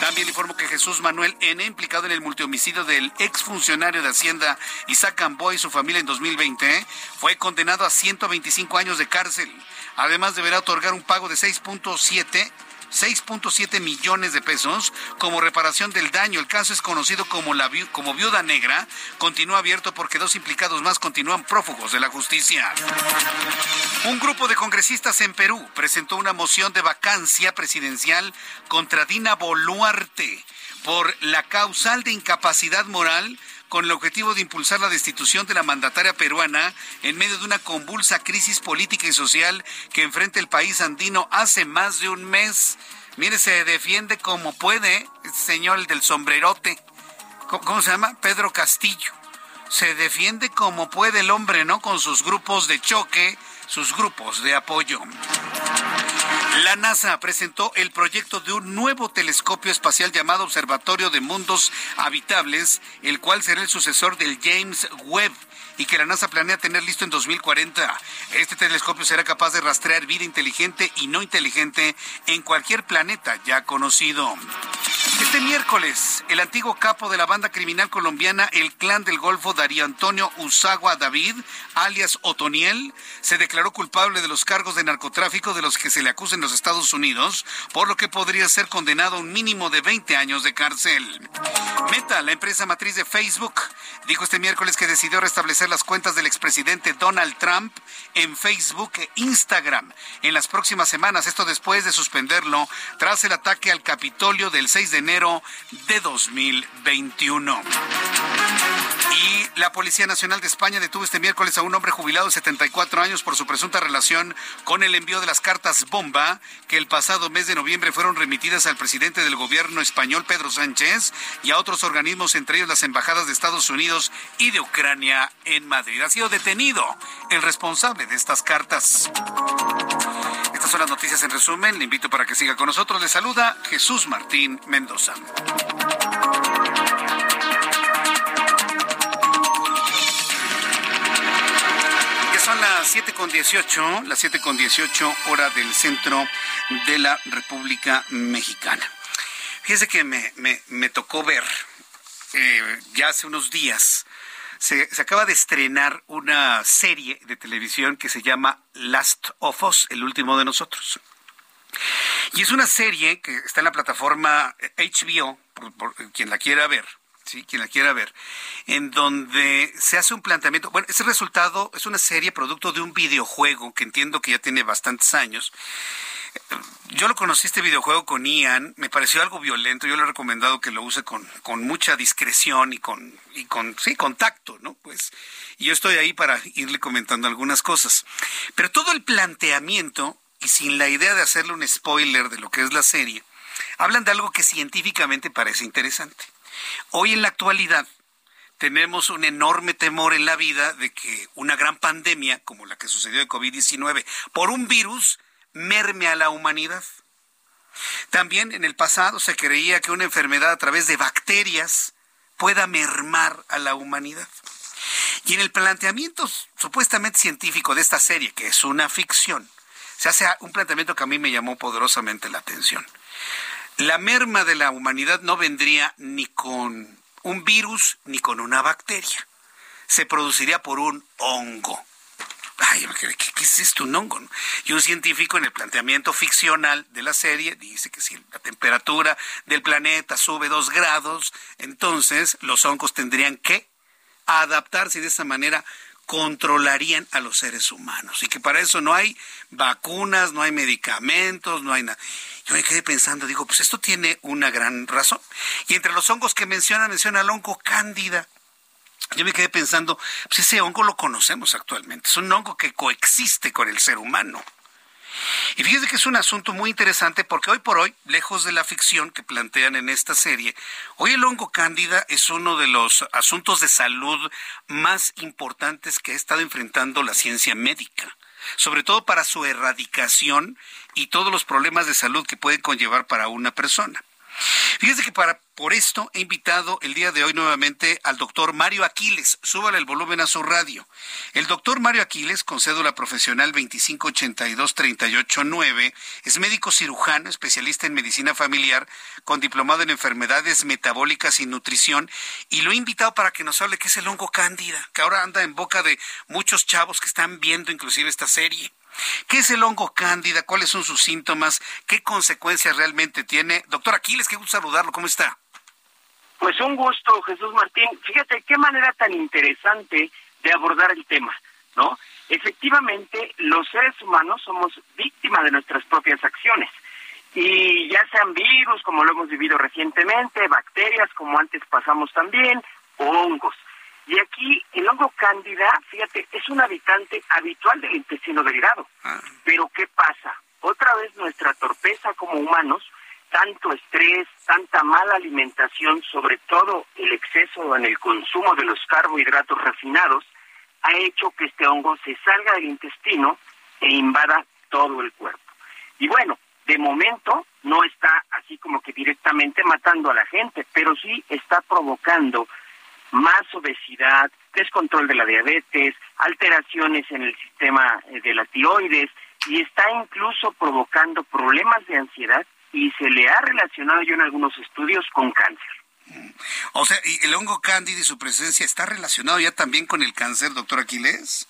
También informo que Jesús Manuel N., implicado en el multihomicidio del exfuncionario de Hacienda Isaac Amboy y su familia en 2020, fue condenado a 125 años de cárcel. Además, deberá otorgar un pago de 6.7 6.7 millones de pesos como reparación del daño. El caso es conocido como, la como viuda negra. Continúa abierto porque dos implicados más continúan prófugos de la justicia. Un grupo de congresistas en Perú presentó una moción de vacancia presidencial contra Dina Boluarte por la causal de incapacidad moral con el objetivo de impulsar la destitución de la mandataria peruana en medio de una convulsa crisis política y social que enfrenta el país andino hace más de un mes. Mire, se defiende como puede, señor el del sombrerote. ¿Cómo se llama? Pedro Castillo. Se defiende como puede el hombre, ¿no? Con sus grupos de choque, sus grupos de apoyo. La NASA presentó el proyecto de un nuevo telescopio espacial llamado Observatorio de Mundos Habitables, el cual será el sucesor del James Webb y que la NASA planea tener listo en 2040. Este telescopio será capaz de rastrear vida inteligente y no inteligente en cualquier planeta ya conocido. Este miércoles, el antiguo capo de la banda criminal colombiana El Clan del Golfo, Darío Antonio Usagua David, alias Otoniel, se declaró culpable de los cargos de narcotráfico de los que se le acusa en los Estados Unidos, por lo que podría ser condenado a un mínimo de 20 años de cárcel. Meta, la empresa matriz de Facebook, dijo este miércoles que decidió restablecer las cuentas del expresidente Donald Trump en Facebook e Instagram en las próximas semanas, esto después de suspenderlo tras el ataque al Capitolio del 6 de enero de 2021. Y la Policía Nacional de España detuvo este miércoles a un hombre jubilado de 74 años por su presunta relación con el envío de las cartas bomba que el pasado mes de noviembre fueron remitidas al presidente del gobierno español Pedro Sánchez y a otros organismos, entre ellos las embajadas de Estados Unidos y de Ucrania en Madrid. Ha sido detenido el responsable de estas cartas. Estas son las noticias en resumen. Le invito para que siga con nosotros. Le saluda Jesús Martín Mendoza. Las siete con dieciocho, las siete con dieciocho hora del centro de la República Mexicana. Fíjese que me, me, tocó ver eh, ya hace unos días se, acaba de estrenar una serie de televisión que se llama Last of Us, el último de nosotros. Y es una serie que está en la plataforma HBO, por, quien la quiera ver, ¿sí? Quien la quiera ver, en donde se hace un planteamiento. Bueno, ese resultado es una serie producto de un videojuego que entiendo que ya tiene bastantes años. Yo lo conocí este videojuego con Ian, me pareció algo violento, yo le he recomendado que lo use con, con mucha discreción y con, y con, sí, contacto, ¿no? Pues, y yo estoy ahí para irle comentando algunas cosas. Pero todo el planteamiento y sin la idea de hacerle un spoiler de lo que es la serie, hablan de algo que científicamente parece interesante. Hoy en la actualidad tenemos un enorme temor en la vida de que una gran pandemia, como la que sucedió de COVID-19, por un virus, merme a la humanidad. También en el pasado se creía que una enfermedad a través de bacterias pueda mermar a la humanidad. Y en el planteamiento supuestamente científico de esta serie, que es una ficción, se hace un planteamiento que a mí me llamó poderosamente la atención. La merma de la humanidad no vendría ni con un virus ni con una bacteria. Se produciría por un hongo. Ay, ¿qué, es esto, un hongo? Y un científico en el planteamiento ficcional de la serie dice que si la temperatura del planeta sube dos grados, entonces los hongos tendrían que adaptarse de esa manera controlarían a los seres humanos y que para eso no hay vacunas, no hay medicamentos, no hay nada. Yo me quedé pensando, digo, pues esto tiene una gran razón. Y entre los hongos que menciona, menciona el hongo cándida. Yo me quedé pensando, pues ese hongo lo conocemos actualmente, es un hongo que coexiste con el ser humano. Y fíjese que es un asunto muy interesante porque hoy por hoy, lejos de la ficción que plantean en esta serie, hoy el hongo cándida es uno de los asuntos de salud más importantes que ha estado enfrentando la ciencia médica, sobre todo para su erradicación y todos los problemas de salud que pueden conllevar para una persona. Fíjese que para por esto he invitado el día de hoy nuevamente al doctor Mario Aquiles. Súbale el volumen a su radio. El doctor Mario Aquiles, con cédula profesional 2582389, es médico cirujano, especialista en medicina familiar, con diplomado en enfermedades metabólicas y nutrición. Y lo he invitado para que nos hable qué es el hongo cándida, que ahora anda en boca de muchos chavos que están viendo inclusive esta serie. ¿Qué es el hongo cándida? ¿Cuáles son sus síntomas? ¿Qué consecuencias realmente tiene? Doctor Aquiles, qué gusto saludarlo. ¿Cómo está? Pues un gusto, Jesús Martín. Fíjate qué manera tan interesante de abordar el tema, ¿no? Efectivamente, los seres humanos somos víctimas de nuestras propias acciones. Y ya sean virus, como lo hemos vivido recientemente, bacterias, como antes pasamos también, o hongos. Y aquí el hongo cándida, fíjate, es un habitante habitual del intestino delgado. Ah. Pero ¿qué pasa? Otra vez nuestra torpeza como humanos, tanto estrés, tanta mala alimentación, sobre todo el exceso en el consumo de los carbohidratos refinados, ha hecho que este hongo se salga del intestino e invada todo el cuerpo. Y bueno, de momento no está así como que directamente matando a la gente, pero sí está provocando más obesidad, descontrol de la diabetes, alteraciones en el sistema eh, de la tiroides y está incluso provocando problemas de ansiedad y se le ha relacionado yo en algunos estudios con cáncer. O sea, ¿y el hongo cándida y su presencia está relacionado ya también con el cáncer, doctor Aquiles?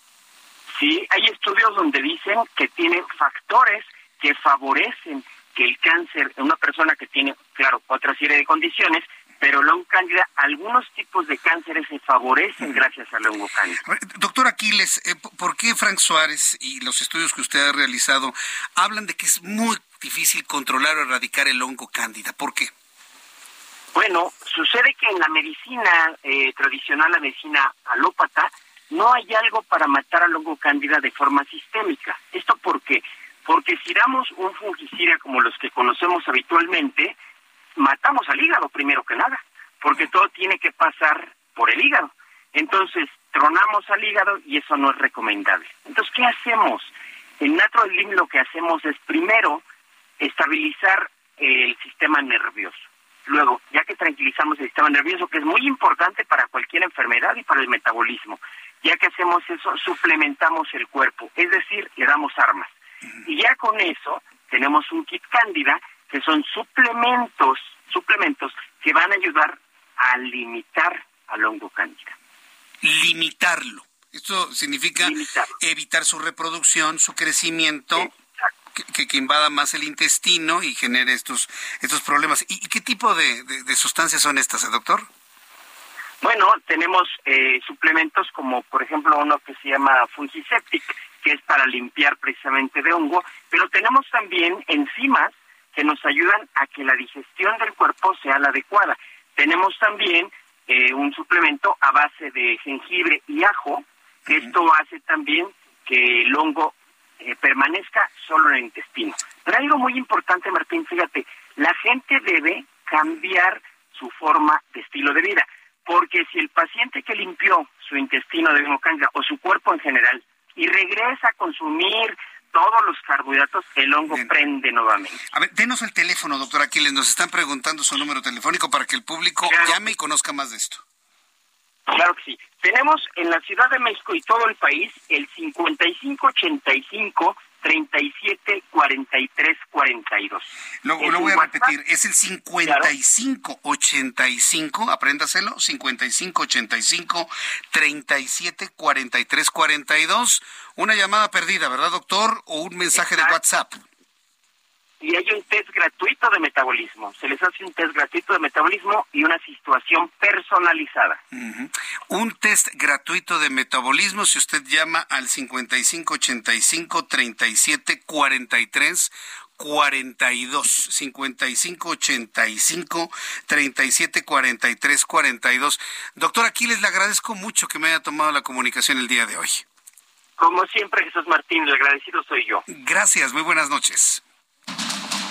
Sí, hay estudios donde dicen que tiene factores que favorecen que el cáncer, una persona que tiene, claro, otra serie de condiciones, pero el hongo cándida, algunos tipos de cánceres se favorecen gracias al hongo cándida. Doctor Aquiles, eh, ¿por qué Frank Suárez y los estudios que usted ha realizado hablan de que es muy difícil controlar o erradicar el hongo cándida? ¿Por qué? Bueno, sucede que en la medicina eh, tradicional, la medicina alópata, no hay algo para matar al hongo cándida de forma sistémica. ¿Esto por qué? Porque si damos un fungicida como los que conocemos habitualmente, matamos al hígado primero que nada, porque todo tiene que pasar por el hígado. Entonces, tronamos al hígado y eso no es recomendable. Entonces, ¿qué hacemos? En Naturalin lo que hacemos es primero estabilizar el sistema nervioso. Luego, ya que tranquilizamos el sistema nervioso, que es muy importante para cualquier enfermedad y para el metabolismo, ya que hacemos eso, suplementamos el cuerpo, es decir, le damos armas. Y ya con eso tenemos un kit cándida que son suplementos, suplementos que van a ayudar a limitar al hongo cándida. Limitarlo. Esto significa evitar su reproducción, su crecimiento, que, que, invada más el intestino y genere estos, estos problemas. ¿Y, qué tipo de, de, sustancias son estas, eh, doctor? Bueno, tenemos eh, suplementos como, por ejemplo, uno que se llama Fungiseptic, que es para limpiar precisamente de hongo, pero tenemos también enzimas que nos ayudan a que la digestión del cuerpo sea la adecuada. Tenemos también eh, un suplemento a base de jengibre y ajo, que esto hace también que el hongo eh, permanezca solo en el intestino. Pero algo muy importante, Martín, fíjate, la gente debe cambiar su forma de estilo de vida, porque si el paciente que limpió su intestino de hemocanga o su cuerpo en general y regresa a consumir todos los carbohidratos, el hongo prende nuevamente. A ver, denos el teléfono, doctor Aquiles. Nos están preguntando su número telefónico para que el público llame y conozca más de esto. Claro que sí. Tenemos en la Ciudad de México y todo el país el 5585 37 43 42. Lo, lo voy a repetir, es el 55 85, apréndaselo, 55 85 37 43 42. Una llamada perdida, ¿verdad, doctor? O un mensaje de WhatsApp y hay un test gratuito de metabolismo. Se les hace un test gratuito de metabolismo y una situación personalizada. Un test gratuito de metabolismo si usted llama al 5585 37 43 42 55 85 37 43 42. Doctor Aquiles, le agradezco mucho que me haya tomado la comunicación el día de hoy. Como siempre, Jesús Martín, el agradecido soy yo. Gracias, muy buenas noches.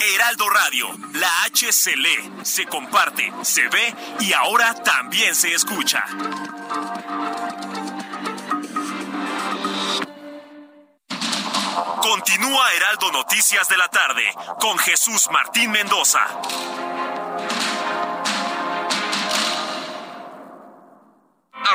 Heraldo Radio, la H se lee, se comparte, se ve y ahora también se escucha. Continúa Heraldo Noticias de la tarde con Jesús Martín Mendoza.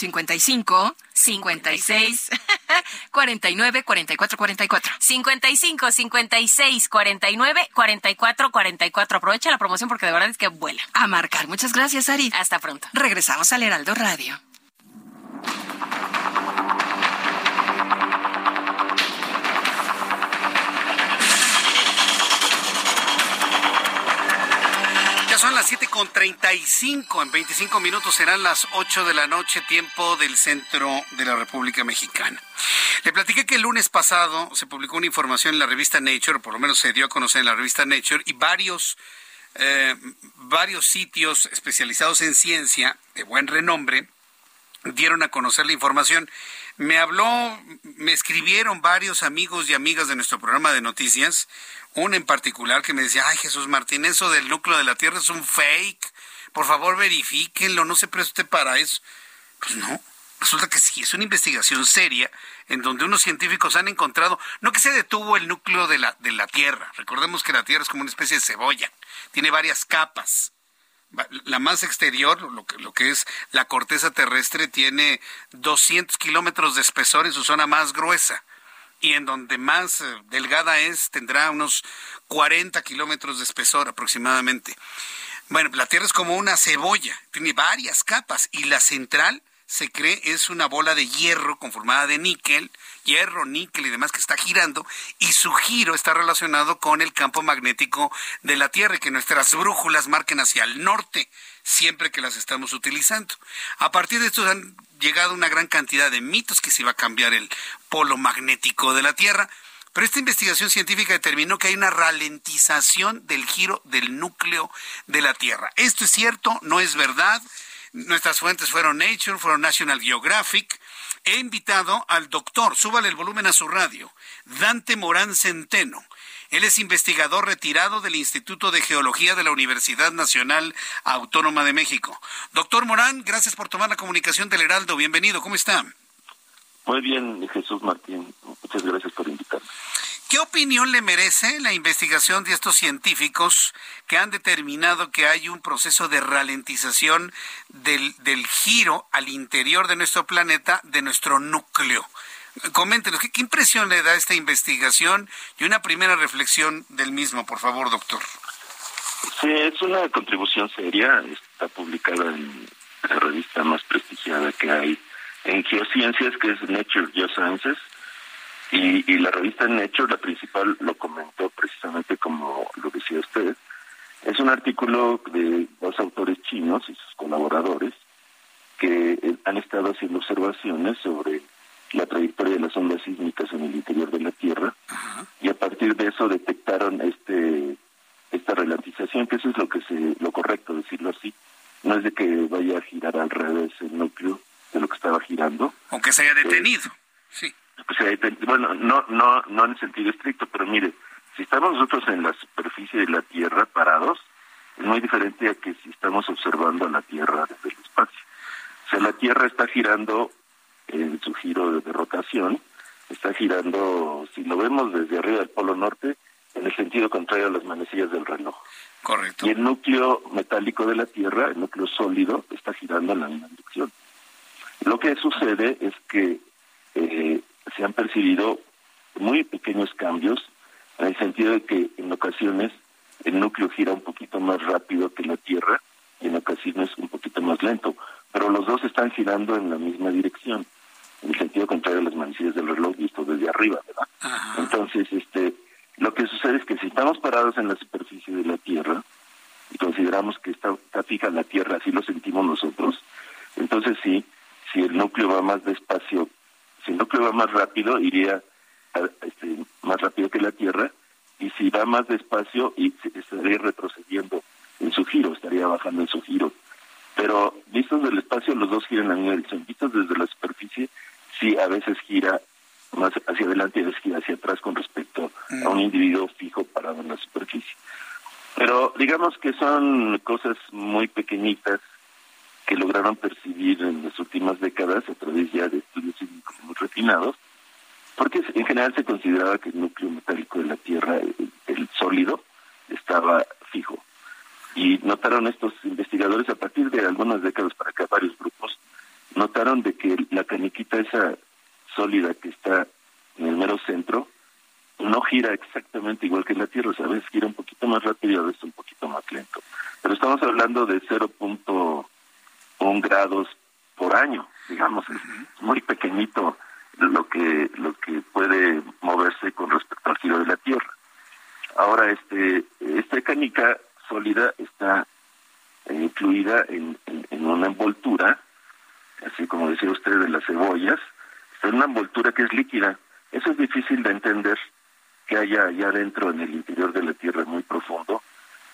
55 56 49 44 44. 55 56 49 44 44. Aprovecha la promoción porque de verdad es que vuela. A marcar. Muchas gracias, Ari. Hasta pronto. Regresamos al Heraldo Radio. Son las siete con treinta y cinco. En 25 minutos serán las 8 de la noche, tiempo del centro de la República Mexicana. Le platiqué que el lunes pasado se publicó una información en la revista Nature, por lo menos se dio a conocer en la revista Nature, y varios eh, varios sitios especializados en ciencia de buen renombre dieron a conocer la información. Me habló, me escribieron varios amigos y amigas de nuestro programa de noticias, uno en particular que me decía, ay Jesús Martín, eso del núcleo de la Tierra es un fake, por favor verifíquenlo, no se preste para eso. Pues no, resulta que sí, es una investigación seria en donde unos científicos han encontrado, no que se detuvo el núcleo de la, de la Tierra, recordemos que la Tierra es como una especie de cebolla, tiene varias capas. La más exterior, lo que, lo que es la corteza terrestre, tiene 200 kilómetros de espesor en su zona más gruesa y en donde más eh, delgada es tendrá unos 40 kilómetros de espesor aproximadamente. Bueno, la Tierra es como una cebolla, tiene varias capas y la central se cree es una bola de hierro conformada de níquel, hierro, níquel y demás que está girando y su giro está relacionado con el campo magnético de la Tierra y que nuestras brújulas marquen hacia el norte siempre que las estamos utilizando. A partir de esto han llegado una gran cantidad de mitos que se iba a cambiar el polo magnético de la Tierra, pero esta investigación científica determinó que hay una ralentización del giro del núcleo de la Tierra. Esto es cierto, no es verdad. Nuestras fuentes fueron Nature, fueron National Geographic. He invitado al doctor, súbale el volumen a su radio, Dante Morán Centeno. Él es investigador retirado del Instituto de Geología de la Universidad Nacional Autónoma de México. Doctor Morán, gracias por tomar la comunicación del Heraldo. Bienvenido, ¿cómo está? Muy bien, Jesús Martín. Muchas gracias por invitarme. ¿Qué opinión le merece la investigación de estos científicos que han determinado que hay un proceso de ralentización del, del giro al interior de nuestro planeta, de nuestro núcleo? Coméntenos, ¿qué, ¿qué, impresión le da esta investigación y una primera reflexión del mismo, por favor, doctor? Sí, es una contribución seria, está publicada en la revista más prestigiada que hay en geociencias, que es Nature Geosciences, y, y la revista Nature, la principal, lo comentó precisamente como lo decía usted. Es un artículo de dos autores chinos y sus colaboradores que eh, han estado haciendo observaciones sobre la trayectoria de las ondas sísmicas en el interior de la Tierra. Y a partir de eso detectaron este esta relativización, que eso es lo que se lo correcto decirlo así, no es de que vaya a girar al revés el núcleo de lo que estaba girando, aunque se haya detenido. Eh, sí bueno, no, no, no en el sentido estricto, pero mire, si estamos nosotros en la superficie de la Tierra parados, es muy diferente a que si estamos observando a la Tierra desde el espacio. O sea, la Tierra está girando en su giro de rotación, está girando, si lo vemos desde arriba del Polo Norte, en el sentido contrario a las manecillas del reloj. Correcto. Y el núcleo metálico de la Tierra, el núcleo sólido, está girando en la misma dirección. Lo que sucede es que eh, se han percibido muy pequeños cambios en el sentido de que en ocasiones el núcleo gira un poquito más rápido que la Tierra y en ocasiones un poquito más lento, pero los dos están girando en la misma dirección, en el sentido contrario a las manecillas del reloj visto desde arriba, ¿verdad? Entonces, este, lo que sucede es que si estamos parados en la superficie de la Tierra y consideramos que está, está fija la Tierra, así lo sentimos nosotros, entonces sí, si el núcleo va más despacio si el núcleo va más rápido, iría este, más rápido que la Tierra, y si va más despacio, y estaría retrocediendo en su giro, estaría bajando en su giro. Pero vistos del espacio, los dos giran la misma dirección. Vistos desde la superficie, sí, a veces gira más hacia adelante y a veces gira hacia atrás con respecto a un individuo fijo parado en la superficie. Pero digamos que son cosas muy pequeñitas que lograron percibir en las últimas décadas a través ya de estudios muy refinados, porque en general se consideraba que el núcleo metálico de la Tierra, el, sólido, estaba fijo. Y notaron estos investigadores a partir de algunas décadas para acá, varios grupos, notaron de que la caniquita esa sólida que está en el mero centro, no gira exactamente igual que la Tierra, a veces gira un poquito más rápido y a veces un poquito más lento. Pero estamos hablando de 0 un grados por año, digamos, es muy pequeñito lo que lo que puede moverse con respecto al giro de la Tierra. Ahora, este esta canica sólida está eh, incluida en, en, una envoltura, así como decía usted de las cebollas, está en una envoltura que es líquida. Eso es difícil de entender que haya allá adentro en el interior de la Tierra muy profundo,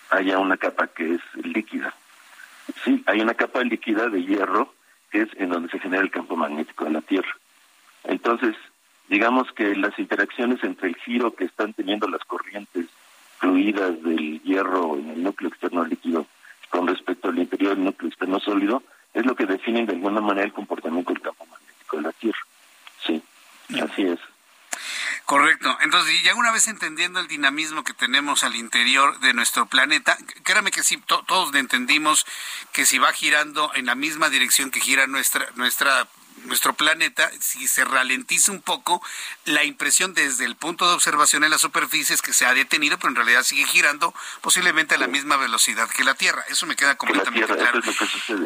haya una capa que es líquida. Sí, hay una capa líquida de hierro que es en donde se genera el campo magnético de la Tierra. Entonces, digamos que las interacciones entre el giro que están teniendo las corrientes fluidas del hierro en el núcleo externo líquido con respecto al interior del núcleo externo sólido es lo que define de alguna manera el comportamiento del campo magnético de la Tierra. Sí, así es. Correcto. Entonces, ya una vez entendiendo el dinamismo que tenemos al interior de nuestro planeta, créame que sí, todos entendimos que si va girando en la misma dirección que gira nuestra, nuestra nuestro planeta, si se ralentiza un poco, la impresión desde el punto de observación en la superficie es que se ha detenido, pero en realidad sigue girando posiblemente a la misma velocidad que la Tierra. Eso me queda completamente claro.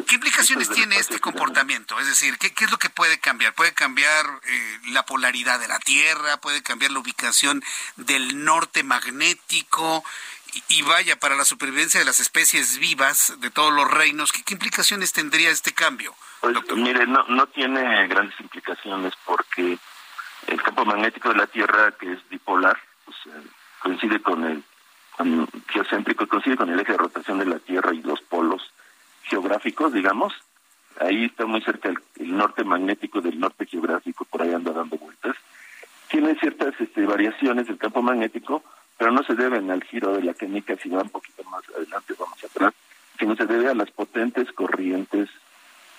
¿Qué implicaciones tiene este comportamiento? Es decir, ¿qué, es lo que puede cambiar? ¿Puede cambiar eh, la polaridad de la Tierra? ¿Puede cambiar la ubicación del norte magnético? Y vaya, para la supervivencia de las especies vivas de todos los reinos, ¿qué, implicaciones tendría este cambio? Pues, mire, no, no tiene grandes implicaciones porque el campo magnético de la Tierra, que es bipolar, pues, eh, coincide con el geocéntrico, coincide con el eje de rotación de la Tierra y los polos geográficos, digamos. Ahí está muy cerca el, norte magnético del norte geográfico, por ahí anda dando vueltas. Tiene ciertas este, variaciones del campo magnético, pero no se deben al giro de la química, si va un poquito más adelante, vamos atrás, sino se debe a las potentes corrientes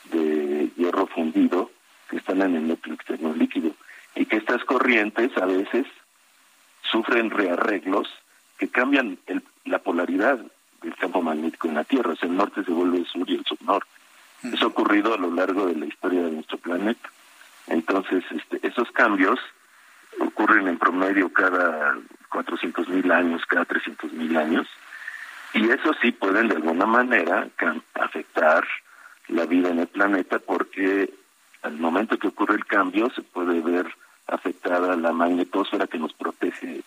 de hierro fundido que están en el núcleo externo líquido y que estas corrientes a veces sufren rearreglos que cambian la polaridad del campo magnético en la Tierra. O sea, el norte se vuelve el sur y el sur norte. Eso ha ocurrido a lo largo de la historia de nuestro planeta. Entonces, este, esos cambios ocurren en promedio cada 400 mil años, cada 300 mil años, y eso sí pueden de alguna manera afectar la vida en el planeta porque al momento que ocurre el cambio se puede ver afectada la magnetosfera que nos protege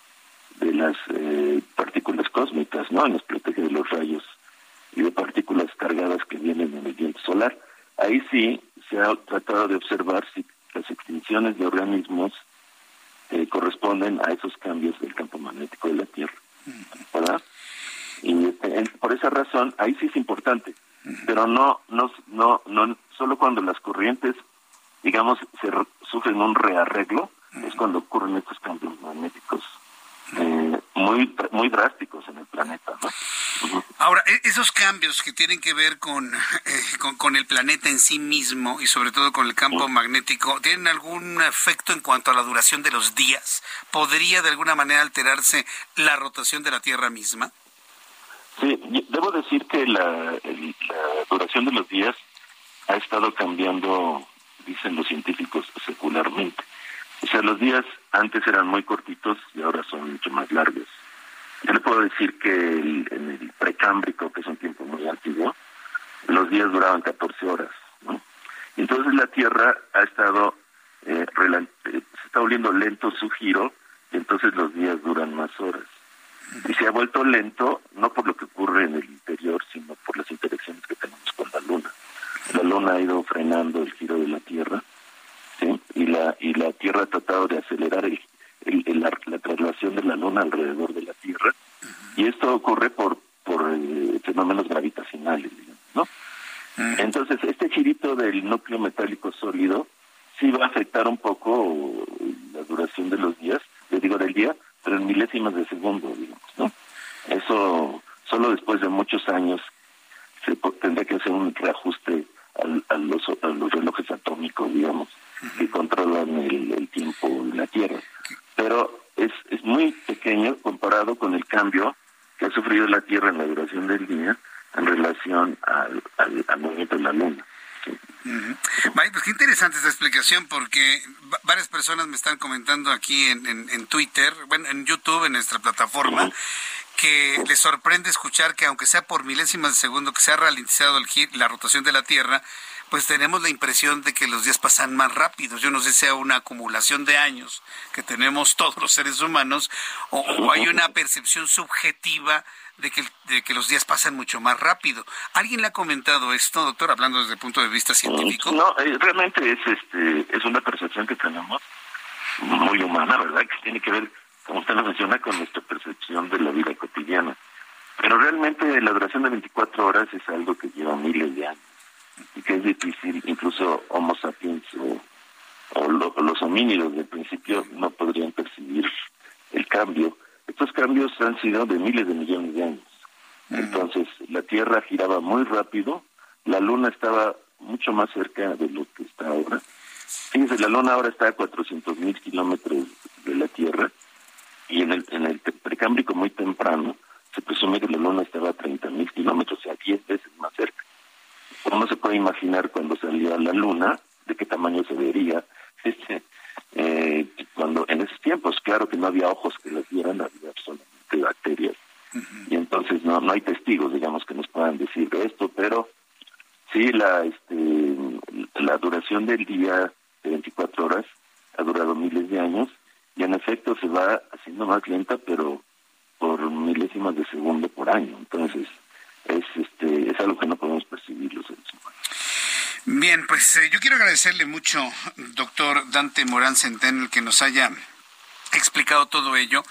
de las eh, partículas cósmicas, ¿no? Nos protege de los rayos y de partículas cargadas que vienen en el viento solar. Ahí sí se ha tratado de observar si las extinciones de organismos eh, corresponden a esos cambios del campo magnético de la Tierra. ¿Verdad? Y este, por esa razón, ahí sí es importante, pero no, no, no, no, solo cuando las corrientes, digamos, se sufren un rearreglo, es cuando ocurren estos cambios magnéticos eh, muy muy drásticos en el planeta. Ahora, e-, esos cambios que tienen que ver con, eh, con, el planeta en sí mismo y sobre todo con el campo magnético, ¿tienen algún efecto en cuanto a la duración de los días? ¿Podría de alguna manera alterarse la rotación de la Tierra misma? Sí, debo decir que la, la duración de los días ha estado cambiando, dicen los científicos, secularmente. O sea, los días antes eran muy cortitos y ahora son mucho más largos. Yo le puedo decir que en el precámbrico, que es un tiempo muy antiguo, los días duraban 14 horas. ¿no? Entonces la Tierra ha estado, eh, eh, se está volviendo lento su giro y entonces los días duran más horas. Y se ha vuelto lento no por lo que ocurre en el interior, sino por las interacciones que tenemos con la Luna. La Luna ha ido frenando el giro de la Tierra y la y la Tierra ha tratado de acelerar el, la, traslación de la Luna alrededor de la Tierra. Y esto ocurre por por eh, fenómenos gravitacionales, ¿no? Entonces este girito del núcleo metálico sólido sí va a afectar un poco la duración de los días, le digo del día, pero en milésimas de segundo, digamos, ¿no? Eso solo después de muchos años se tendrá que hacer un reajuste a, los, a los relojes atómicos, digamos que controlan el, tiempo en la Tierra. Pero es, es muy pequeño comparado con el cambio que ha sufrido la Tierra en la duración del día en relación al, al, movimiento de la Luna. pues qué interesante esta explicación porque varias personas me están comentando aquí en, en, Twitter, bueno, en YouTube, en nuestra plataforma, que les sorprende escuchar que aunque sea por milésimas de segundo que se ha ralentizado el, la rotación de la Tierra, pues tenemos la impresión de que los días pasan más rápido. Yo no sé si sea una acumulación de años que tenemos [laughs] todos los seres humanos o, hay una [laughs] percepción subjetiva de que, de que los días pasan mucho más rápido. ¿Alguien le ha comentado esto, doctor, hablando desde el punto de vista científico? No, eh, realmente es, este, es una percepción que tenemos muy humana, ¿verdad? Que tiene que ver, como usted lo menciona, con nuestra percepción de la vida cotidiana. Pero realmente la duración de 24 horas es algo que lleva miles de años y que es difícil, incluso Homo sapiens o, los homínidos del principio no podrían percibir el cambio. Estos cambios han sido de miles de millones de años. Entonces, la Tierra giraba muy rápido, la Luna estaba mucho más cerca de lo que está ahora. Fíjense, la Luna ahora está a 400 mil kilómetros de la Tierra y en el, en el precámbrico muy temprano se presume que la Luna estaba a 30 mil kilómetros, o sea, 10 veces más cerca. Uno se puede imaginar cuando salió a la Luna de qué tamaño se vería [laughs] eh, cuando en esos tiempos, claro que no había ojos que las vieran, había solamente bacterias. Y entonces no, no hay testigos, digamos, que nos puedan decir de esto, pero sí, la, este, la duración del día de 24 horas ha durado miles de años y en efecto se va haciendo más lenta, pero por milésimas de segundo por año. Entonces, es, este, es algo que no podemos percibir los seres humanos. Bien, pues eh, yo quiero agradecerle mucho, doctor Dante Morán Centeno, que nos haya explicado todo ello.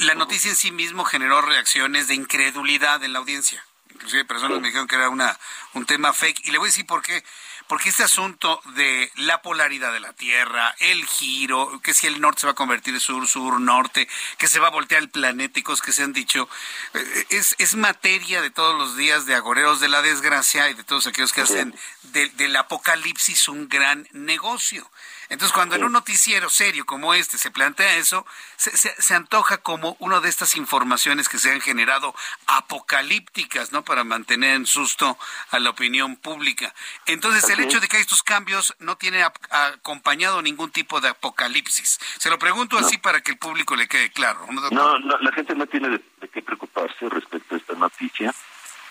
La noticia en sí mismo generó reacciones de incredulidad en la audiencia. Inclusive personas me dijeron que era una, un tema fake. Y le voy a decir por qué porque este asunto de la polaridad de la Tierra, el giro, que si el norte se va a convertir en sur, sur, norte, que se va a voltear el planeta y cosas que se han dicho, eh, es, es materia de todos los días de agoreros de la desgracia y de todos aquellos que hacen del apocalipsis un gran negocio. Entonces, cuando en un noticiero serio como este se plantea eso, se, antoja como una de estas informaciones que se han generado apocalípticas, ¿no? Para mantener en susto a la opinión pública. Entonces, el hecho de que estos cambios no tiene acompañado ningún tipo de apocalipsis. Se lo pregunto así para que el público le quede claro. No, la gente no tiene de qué preocuparse respecto a esta noticia.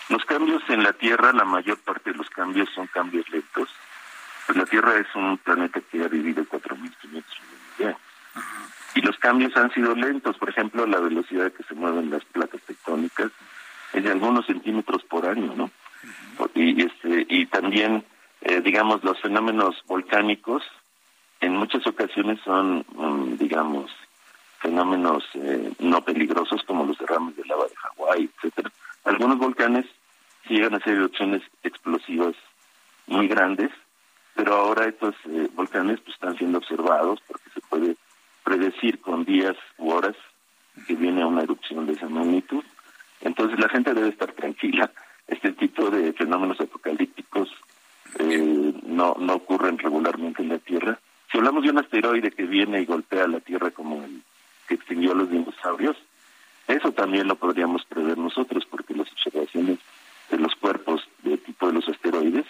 Los cambios en la Tierra, la mayor parte de los cambios son cambios lentos pues la Tierra es un planeta que ha vivido 4.500 millones de años. Y los cambios han sido lentos. Por ejemplo, la velocidad que se mueven las placas tectónicas es de algunos centímetros por año, ¿no? Y, este, y también, eh, digamos, los fenómenos volcánicos en muchas ocasiones son, mm, digamos, fenómenos eh, no peligrosos como los derrames de lava de Hawái, etcétera. Algunos volcanes llegan a ser erupciones explosivas muy grandes pero ahora estos eh, volcanes pues, están siendo observados porque se puede predecir con días u horas que viene una erupción de esa magnitud. Entonces la gente debe estar tranquila. Este tipo de fenómenos apocalípticos eh, no, no ocurren regularmente en la Tierra. Si hablamos de un asteroide que viene y golpea la Tierra como el que extinguió a los dinosaurios, eso también lo podríamos prever nosotros porque las observaciones de los cuerpos de tipo de los asteroides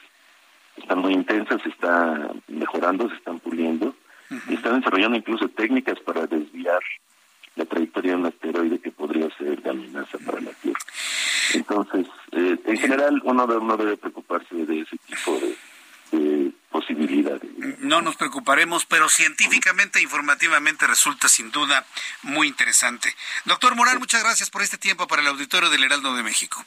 están muy intensas, se está mejorando, se están puliendo y están desarrollando incluso técnicas para desviar la trayectoria de un asteroide que podría ser de amenaza para la Tierra. Entonces, eh, en general, uno, no debe preocuparse de ese tipo de, posibilidades. No nos preocuparemos, pero científicamente e informativamente resulta sin duda muy interesante. Doctor Morán, muchas gracias por este tiempo para el auditorio del Heraldo de México.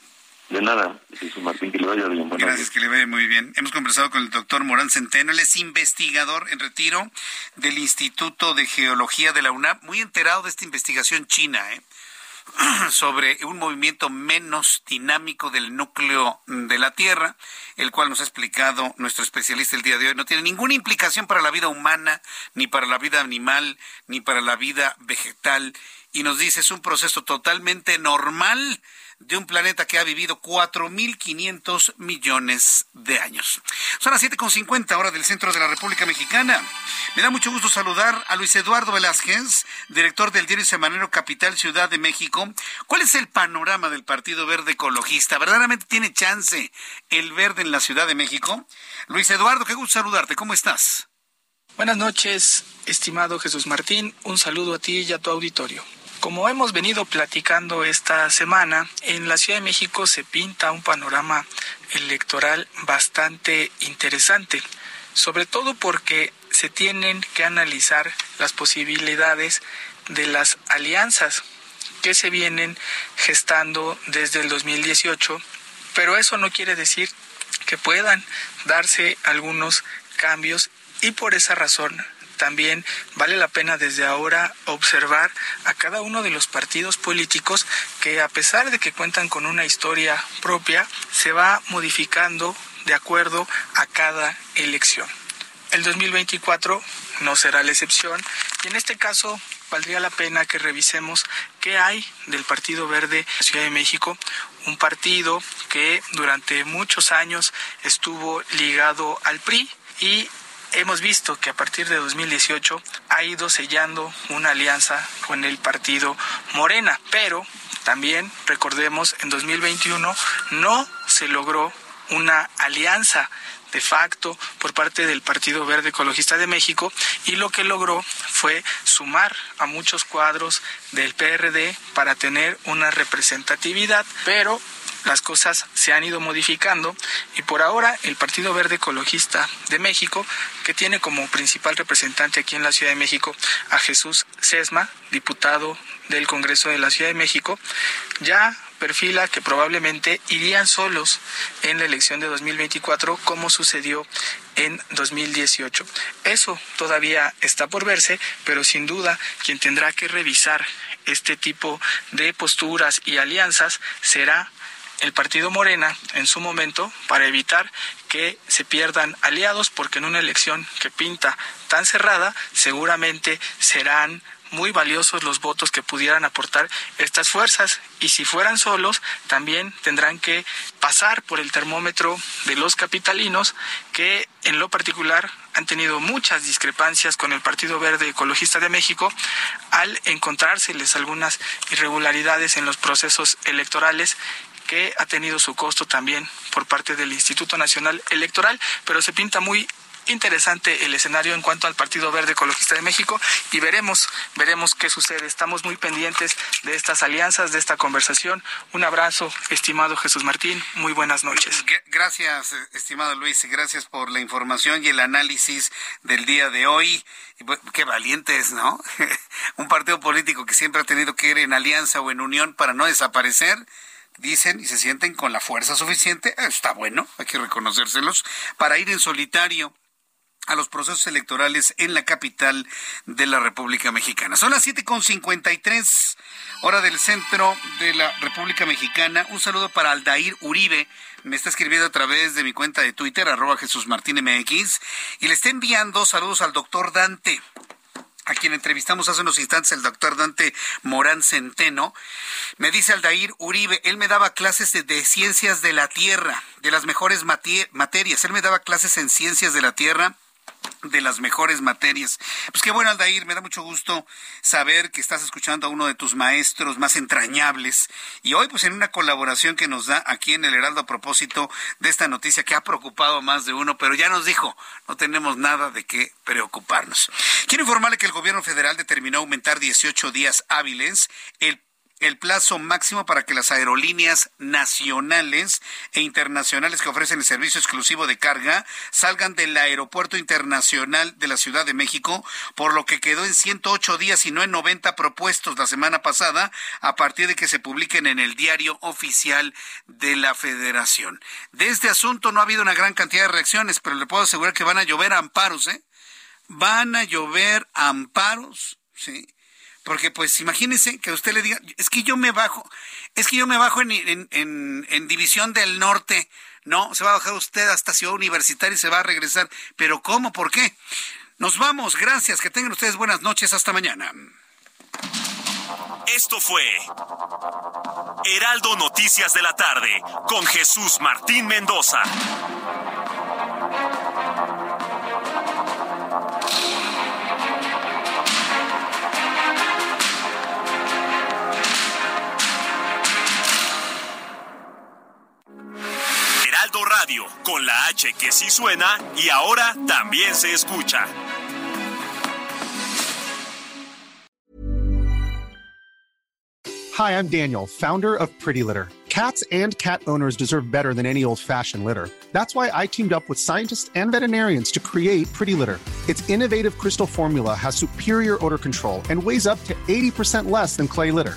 De nada, Jesús Martín, que le vaya bien. Gracias, que le vaya muy bien. Hemos conversado con el doctor Morán Centeno, él es investigador en retiro del Instituto de Geología de la UNAM, muy enterado de esta investigación china, ¿eh? [clears throat] sobre un movimiento menos dinámico del núcleo de la Tierra, el cual nos ha explicado nuestro especialista el día de hoy. No tiene ninguna implicación para la vida humana, ni para la vida animal, ni para la vida vegetal. Y nos dice, es un proceso totalmente normal de un planeta que ha vivido 4.500 millones de años. Son las 7.50 hora del centro de la República Mexicana. Me da mucho gusto saludar a Luis Eduardo Velázquez, director del diario semanero Capital Ciudad de México. ¿Cuál es el panorama del Partido Verde Ecologista? ¿Verdaderamente tiene chance el verde en la Ciudad de México? Luis Eduardo, qué gusto saludarte. ¿Cómo estás? Buenas noches, estimado Jesús Martín. Un saludo a ti y a tu auditorio. Como hemos venido platicando esta semana, en la Ciudad de México se pinta un panorama electoral bastante interesante, sobre todo porque se tienen que analizar las posibilidades de las alianzas que se vienen gestando desde el 2018, pero eso no quiere decir que puedan darse algunos cambios y por esa razón también vale la pena desde ahora observar a cada uno de los partidos políticos que a pesar de que cuentan con una historia propia, se va modificando de acuerdo a cada elección. El 2024 no será la excepción y en este caso valdría la pena que revisemos qué hay del Partido Verde de Ciudad de México, un partido que durante muchos años estuvo ligado al PRI y hemos visto que a partir de 2018 ha ido sellando una alianza con el partido Morena, pero también recordemos en 2021 no se logró una alianza de facto por parte del Partido Verde Ecologista de México y lo que logró fue sumar a muchos cuadros del PRD para tener una representatividad, pero las cosas se han ido modificando y por ahora el Partido Verde Ecologista de México, que tiene como principal representante aquí en la Ciudad de México a Jesús Sesma, diputado del Congreso de la Ciudad de México, ya perfila que probablemente irían solos en la elección de 2024 como sucedió en 2018. Eso todavía está por verse, pero sin duda quien tendrá que revisar este tipo de posturas y alianzas será el partido Morena en su momento para evitar que se pierdan aliados porque en una elección que pinta tan cerrada seguramente serán muy valiosos los votos que pudieran aportar estas fuerzas. Y si fueran solos también tendrán que pasar por el termómetro de los capitalinos que en lo particular han tenido muchas discrepancias con el Partido Verde Ecologista de México al encontrárseles algunas irregularidades en los procesos electorales que ha tenido su costo también por parte del Instituto Nacional Electoral, pero se pinta muy interesante el escenario en cuanto al Partido Verde Ecologista de México y veremos, veremos qué sucede. Estamos muy pendientes de estas alianzas, de esta conversación. Un abrazo, estimado Jesús Martín. Muy buenas noches. Gracias, estimado Luis, gracias por la información y el análisis del día de hoy. Qué valientes, ¿no? [laughs] Un partido político que siempre ha tenido que ir en alianza o en unión para no desaparecer dicen y se sienten con la fuerza suficiente, está bueno, hay que reconocérselos, para ir en solitario a los procesos electorales en la capital de la República Mexicana. Son las 7.53 hora del centro de la República Mexicana. Un saludo para Aldair Uribe. Me está escribiendo a través de mi cuenta de Twitter, arroba Jesús Martín MX, y le está enviando saludos al doctor Dante a quien entrevistamos hace unos instantes, el doctor Dante Morán Centeno, me dice Aldair Uribe, él me daba clases de, ciencias de la Tierra, de las mejores materias, él me daba clases en ciencias de la Tierra de las mejores materias. Pues qué bueno, Aldair, me da mucho gusto saber que estás escuchando a uno de tus maestros más entrañables y hoy pues en una colaboración que nos da aquí en el Heraldo a propósito de esta noticia que ha preocupado a más de uno, pero ya nos dijo, no tenemos nada de qué preocuparnos. Quiero informarle que el gobierno federal determinó aumentar 18 días hábiles el el plazo máximo para que las aerolíneas nacionales e internacionales que ofrecen el servicio exclusivo de carga salgan del Aeropuerto Internacional de la Ciudad de México, por lo que quedó en 108 días y no en 90 propuestos la semana pasada, a partir de que se publiquen en el diario oficial de la Federación. De este asunto no ha habido una gran cantidad de reacciones, pero le puedo asegurar que van a llover amparos, ¿eh? Van a llover amparos, ¿sí? Porque pues imagínense que usted le diga, es que yo me bajo, es que yo me bajo en, en, División del Norte. No, se va a bajar usted hasta Ciudad Universitaria y se va a regresar. Pero ¿cómo? ¿Por qué? Nos vamos, gracias, que tengan ustedes buenas noches, hasta mañana. Esto fue Heraldo Noticias de la tarde con Jesús Martín Mendoza. Radio, con la H que sí suena y ahora también se escucha. Hi, I'm Daniel, founder of Pretty Litter. Cats and cat owners deserve better than any old-fashioned litter. That's why I teamed up with scientists and veterinarians to create Pretty Litter. Its innovative crystal formula has superior odor control and weighs up to 80% less than clay litter.